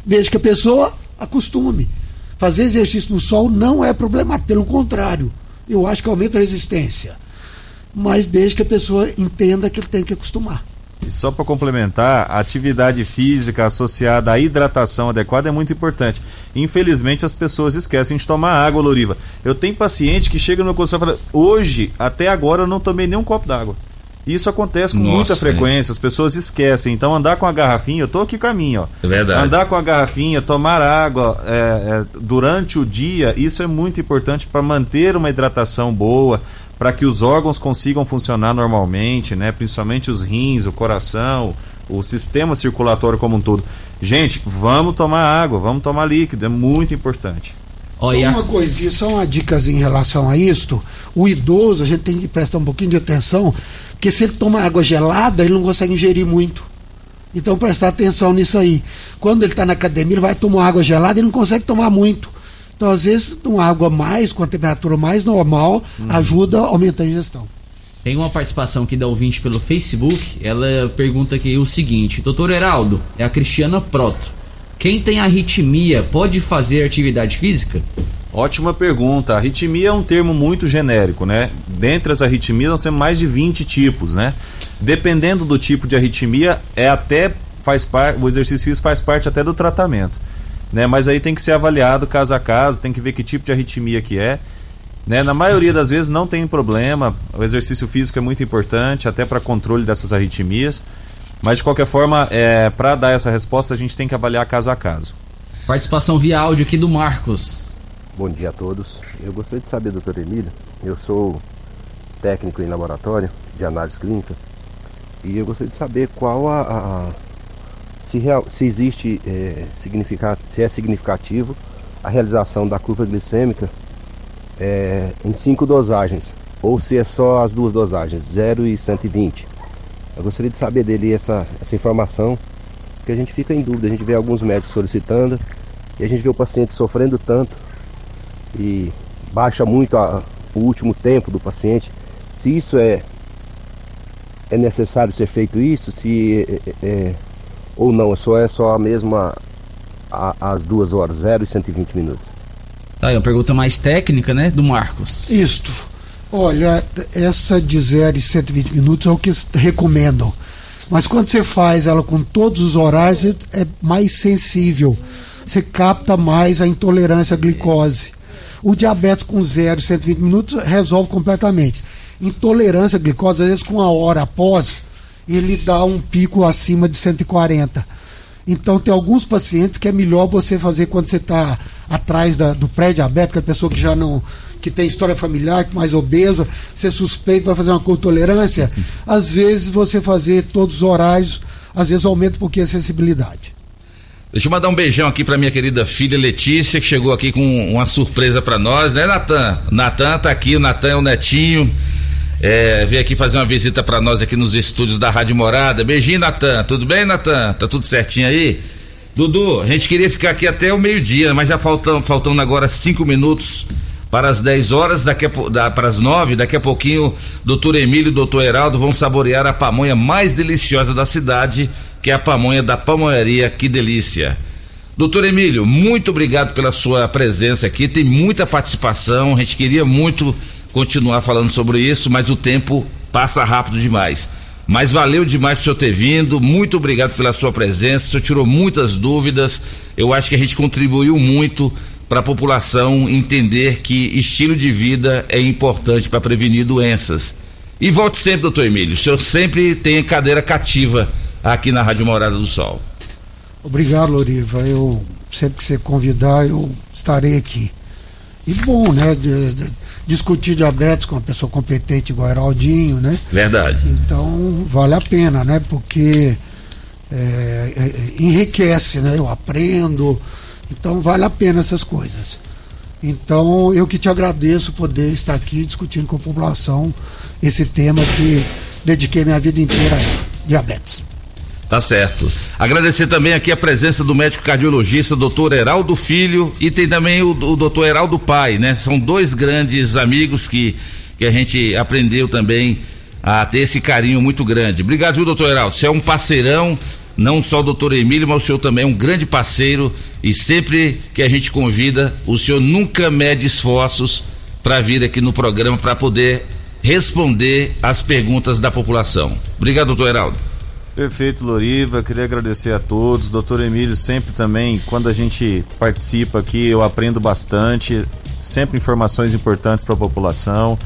Desde que a pessoa acostume. Fazer exercício no sol não é problemático, pelo contrário, eu acho que aumenta a resistência. Mas desde que a pessoa entenda que ele tem que acostumar. E só para complementar, a atividade física associada à hidratação adequada é muito importante. Infelizmente as pessoas esquecem de tomar água, Loriva. Eu tenho paciente que chega no meu consultório e fala: hoje, até agora, eu não tomei nem um copo d'água. Isso acontece com Nossa, muita frequência, as pessoas esquecem. Então, andar com a garrafinha, eu tô aqui com a minha, ó. É verdade. Andar com a garrafinha, tomar água é, é, durante o dia, isso é muito importante para manter uma hidratação boa, para que os órgãos consigam funcionar normalmente, né? Principalmente os rins, o coração, o sistema circulatório como um todo. Gente, vamos tomar água, vamos tomar líquido, é muito importante. Só uma coisinha, só uma dica em relação a isto. O idoso, a gente tem que prestar um pouquinho de atenção, porque se ele toma água gelada, ele não consegue ingerir muito. Então prestar atenção nisso aí. Quando ele está na academia, ele vai tomar água gelada e não consegue tomar muito. Então, às vezes, uma água mais, com a temperatura mais normal, ajuda a aumentar a ingestão. Tem uma participação aqui da ouvinte pelo Facebook. Ela pergunta aqui o seguinte: Doutor Heraldo, é a Cristiana Proto. Quem tem arritmia pode fazer atividade física? Ótima pergunta. Arritmia é um termo muito genérico, né? Dentre as arritmias, nós temos mais de 20 tipos, né? Dependendo do tipo de arritmia, é até faz parte, o exercício físico faz parte até do tratamento, né? Mas aí tem que ser avaliado caso a caso, tem que ver que tipo de arritmia que é. Né? Na maioria das vezes não tem problema, o exercício físico é muito importante, até para controle dessas arritmias. Mas de qualquer forma, é, para dar essa resposta, a gente tem que avaliar caso a caso. Participação via áudio aqui do Marcos. Bom dia a todos. Eu gostaria de saber, doutor Emílio, eu sou técnico em laboratório de análise clínica e eu gostaria de saber qual a, a se, real, se existe é, significa, se é significativo a realização da curva glicêmica é, em cinco dosagens ou se é só as duas dosagens, 0 e 120. Eu gostaria de saber dele essa, essa informação, porque a gente fica em dúvida, a gente vê alguns médicos solicitando e a gente vê o paciente sofrendo tanto e baixa muito a, o último tempo do paciente. Se isso é, é necessário ser feito isso, se é, é, ou não, é só, é só a mesma a, as duas horas, 0 e 120 minutos. Tá aí, uma pergunta mais técnica, né, do Marcos. Isto. Olha, essa de 0 e 120 minutos é o que recomendam. Mas quando você faz ela com todos os horários, é mais sensível. Você capta mais a intolerância à glicose. O diabetes com 0 e 120 minutos resolve completamente. Intolerância à glicose, às vezes com uma hora após, ele dá um pico acima de 140. Então tem alguns pacientes que é melhor você fazer quando você está atrás da, do pré-diabético, a pessoa que já não que tem história familiar, mais obesa, ser suspeito, vai fazer uma intolerância, às vezes você fazer todos os horários, às vezes aumenta um pouquinho a sensibilidade. Deixa eu mandar um beijão aqui para minha querida filha Letícia, que chegou aqui com uma surpresa para nós, né, Natan? Natan tá aqui, o Natan é o netinho. É, veio aqui fazer uma visita para nós aqui nos estúdios da Rádio Morada. Beijinho, Natan. Tudo bem, Natan? Tá tudo certinho aí? Dudu, a gente queria ficar aqui até o meio-dia, mas já faltam, faltando agora cinco minutos para as 10 horas, daqui a, da, para as 9, daqui a pouquinho, doutor Emílio e doutor Heraldo vão saborear a pamonha mais deliciosa da cidade, que é a pamonha da pamonharia Que Delícia. Doutor Emílio, muito obrigado pela sua presença aqui, tem muita participação, a gente queria muito continuar falando sobre isso, mas o tempo passa rápido demais. Mas valeu demais por senhor ter vindo, muito obrigado pela sua presença, o senhor tirou muitas dúvidas, eu acho que a gente contribuiu muito para a população entender que estilo de vida é importante para prevenir doenças. E volte sempre, doutor Emílio. O senhor sempre tem cadeira cativa aqui na Rádio Morada do Sol. Obrigado, Loriva. Eu sempre que você convidar, eu estarei aqui. E bom, né? De, de, discutir diabetes com uma pessoa competente igual Heraldinho, né? Verdade. Então vale a pena, né? Porque é, é, enriquece, né? Eu aprendo então vale a pena essas coisas. Então eu que te agradeço poder estar aqui discutindo com a população esse tema que dediquei minha vida inteira a diabetes. Tá certo. Agradecer também aqui a presença do médico cardiologista, doutor Heraldo Filho, e tem também o, o doutor Heraldo Pai, né? São dois grandes amigos que, que a gente aprendeu também a ter esse carinho muito grande. Obrigado, viu, doutor Heraldo? Você é um parceirão, não só o doutor Emílio, mas o senhor também é um grande parceiro e sempre que a gente convida, o senhor nunca mede esforços para vir aqui no programa para poder responder as perguntas da população. Obrigado, doutor Heraldo. Perfeito, Loriva. Queria agradecer a todos. Doutor Emílio, sempre também, quando a gente participa aqui, eu aprendo bastante. Sempre informações importantes para a população.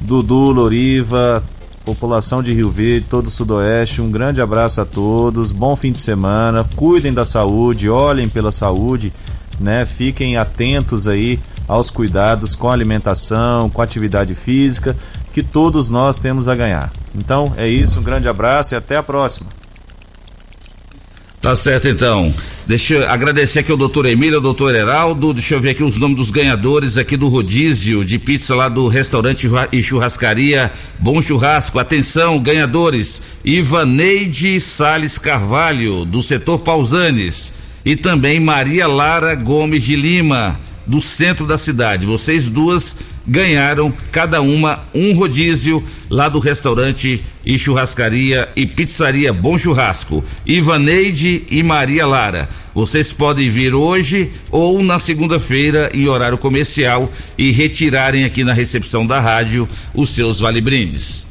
Dudu, Loriva, população de Rio Verde, todo o Sudoeste, um grande abraço a todos. Bom fim de semana. Cuidem da saúde, olhem pela saúde, né? Fiquem atentos aí aos cuidados com a alimentação, com a atividade física, que todos nós temos a ganhar. Então é isso, um grande abraço e até a próxima. Tá certo então. Deixa eu agradecer aqui ao doutor Emílio, ao doutor Heraldo. Deixa eu ver aqui os nomes dos ganhadores aqui do rodízio de pizza lá do restaurante e churrascaria Bom Churrasco. Atenção, ganhadores. Ivaneide Sales Carvalho, do setor Pausanes. E também Maria Lara Gomes de Lima do centro da cidade. Vocês duas ganharam cada uma um rodízio lá do restaurante e churrascaria e pizzaria Bom Churrasco. Ivaneide e Maria Lara. Vocês podem vir hoje ou na segunda-feira em horário comercial e retirarem aqui na recepção da rádio os seus vale-brindes.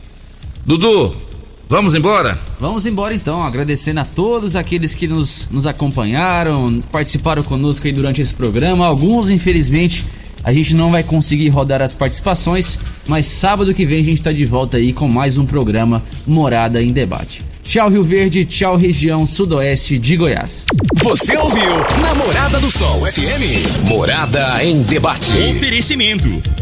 Dudu, Vamos embora? Vamos embora então, agradecendo a todos aqueles que nos, nos acompanharam, participaram conosco aí durante esse programa. Alguns, infelizmente, a gente não vai conseguir rodar as participações, mas sábado que vem a gente está de volta aí com mais um programa Morada em Debate. Tchau Rio Verde, tchau região sudoeste de Goiás. Você ouviu Namorada do Sol FM. Morada em debate. Oferecimento: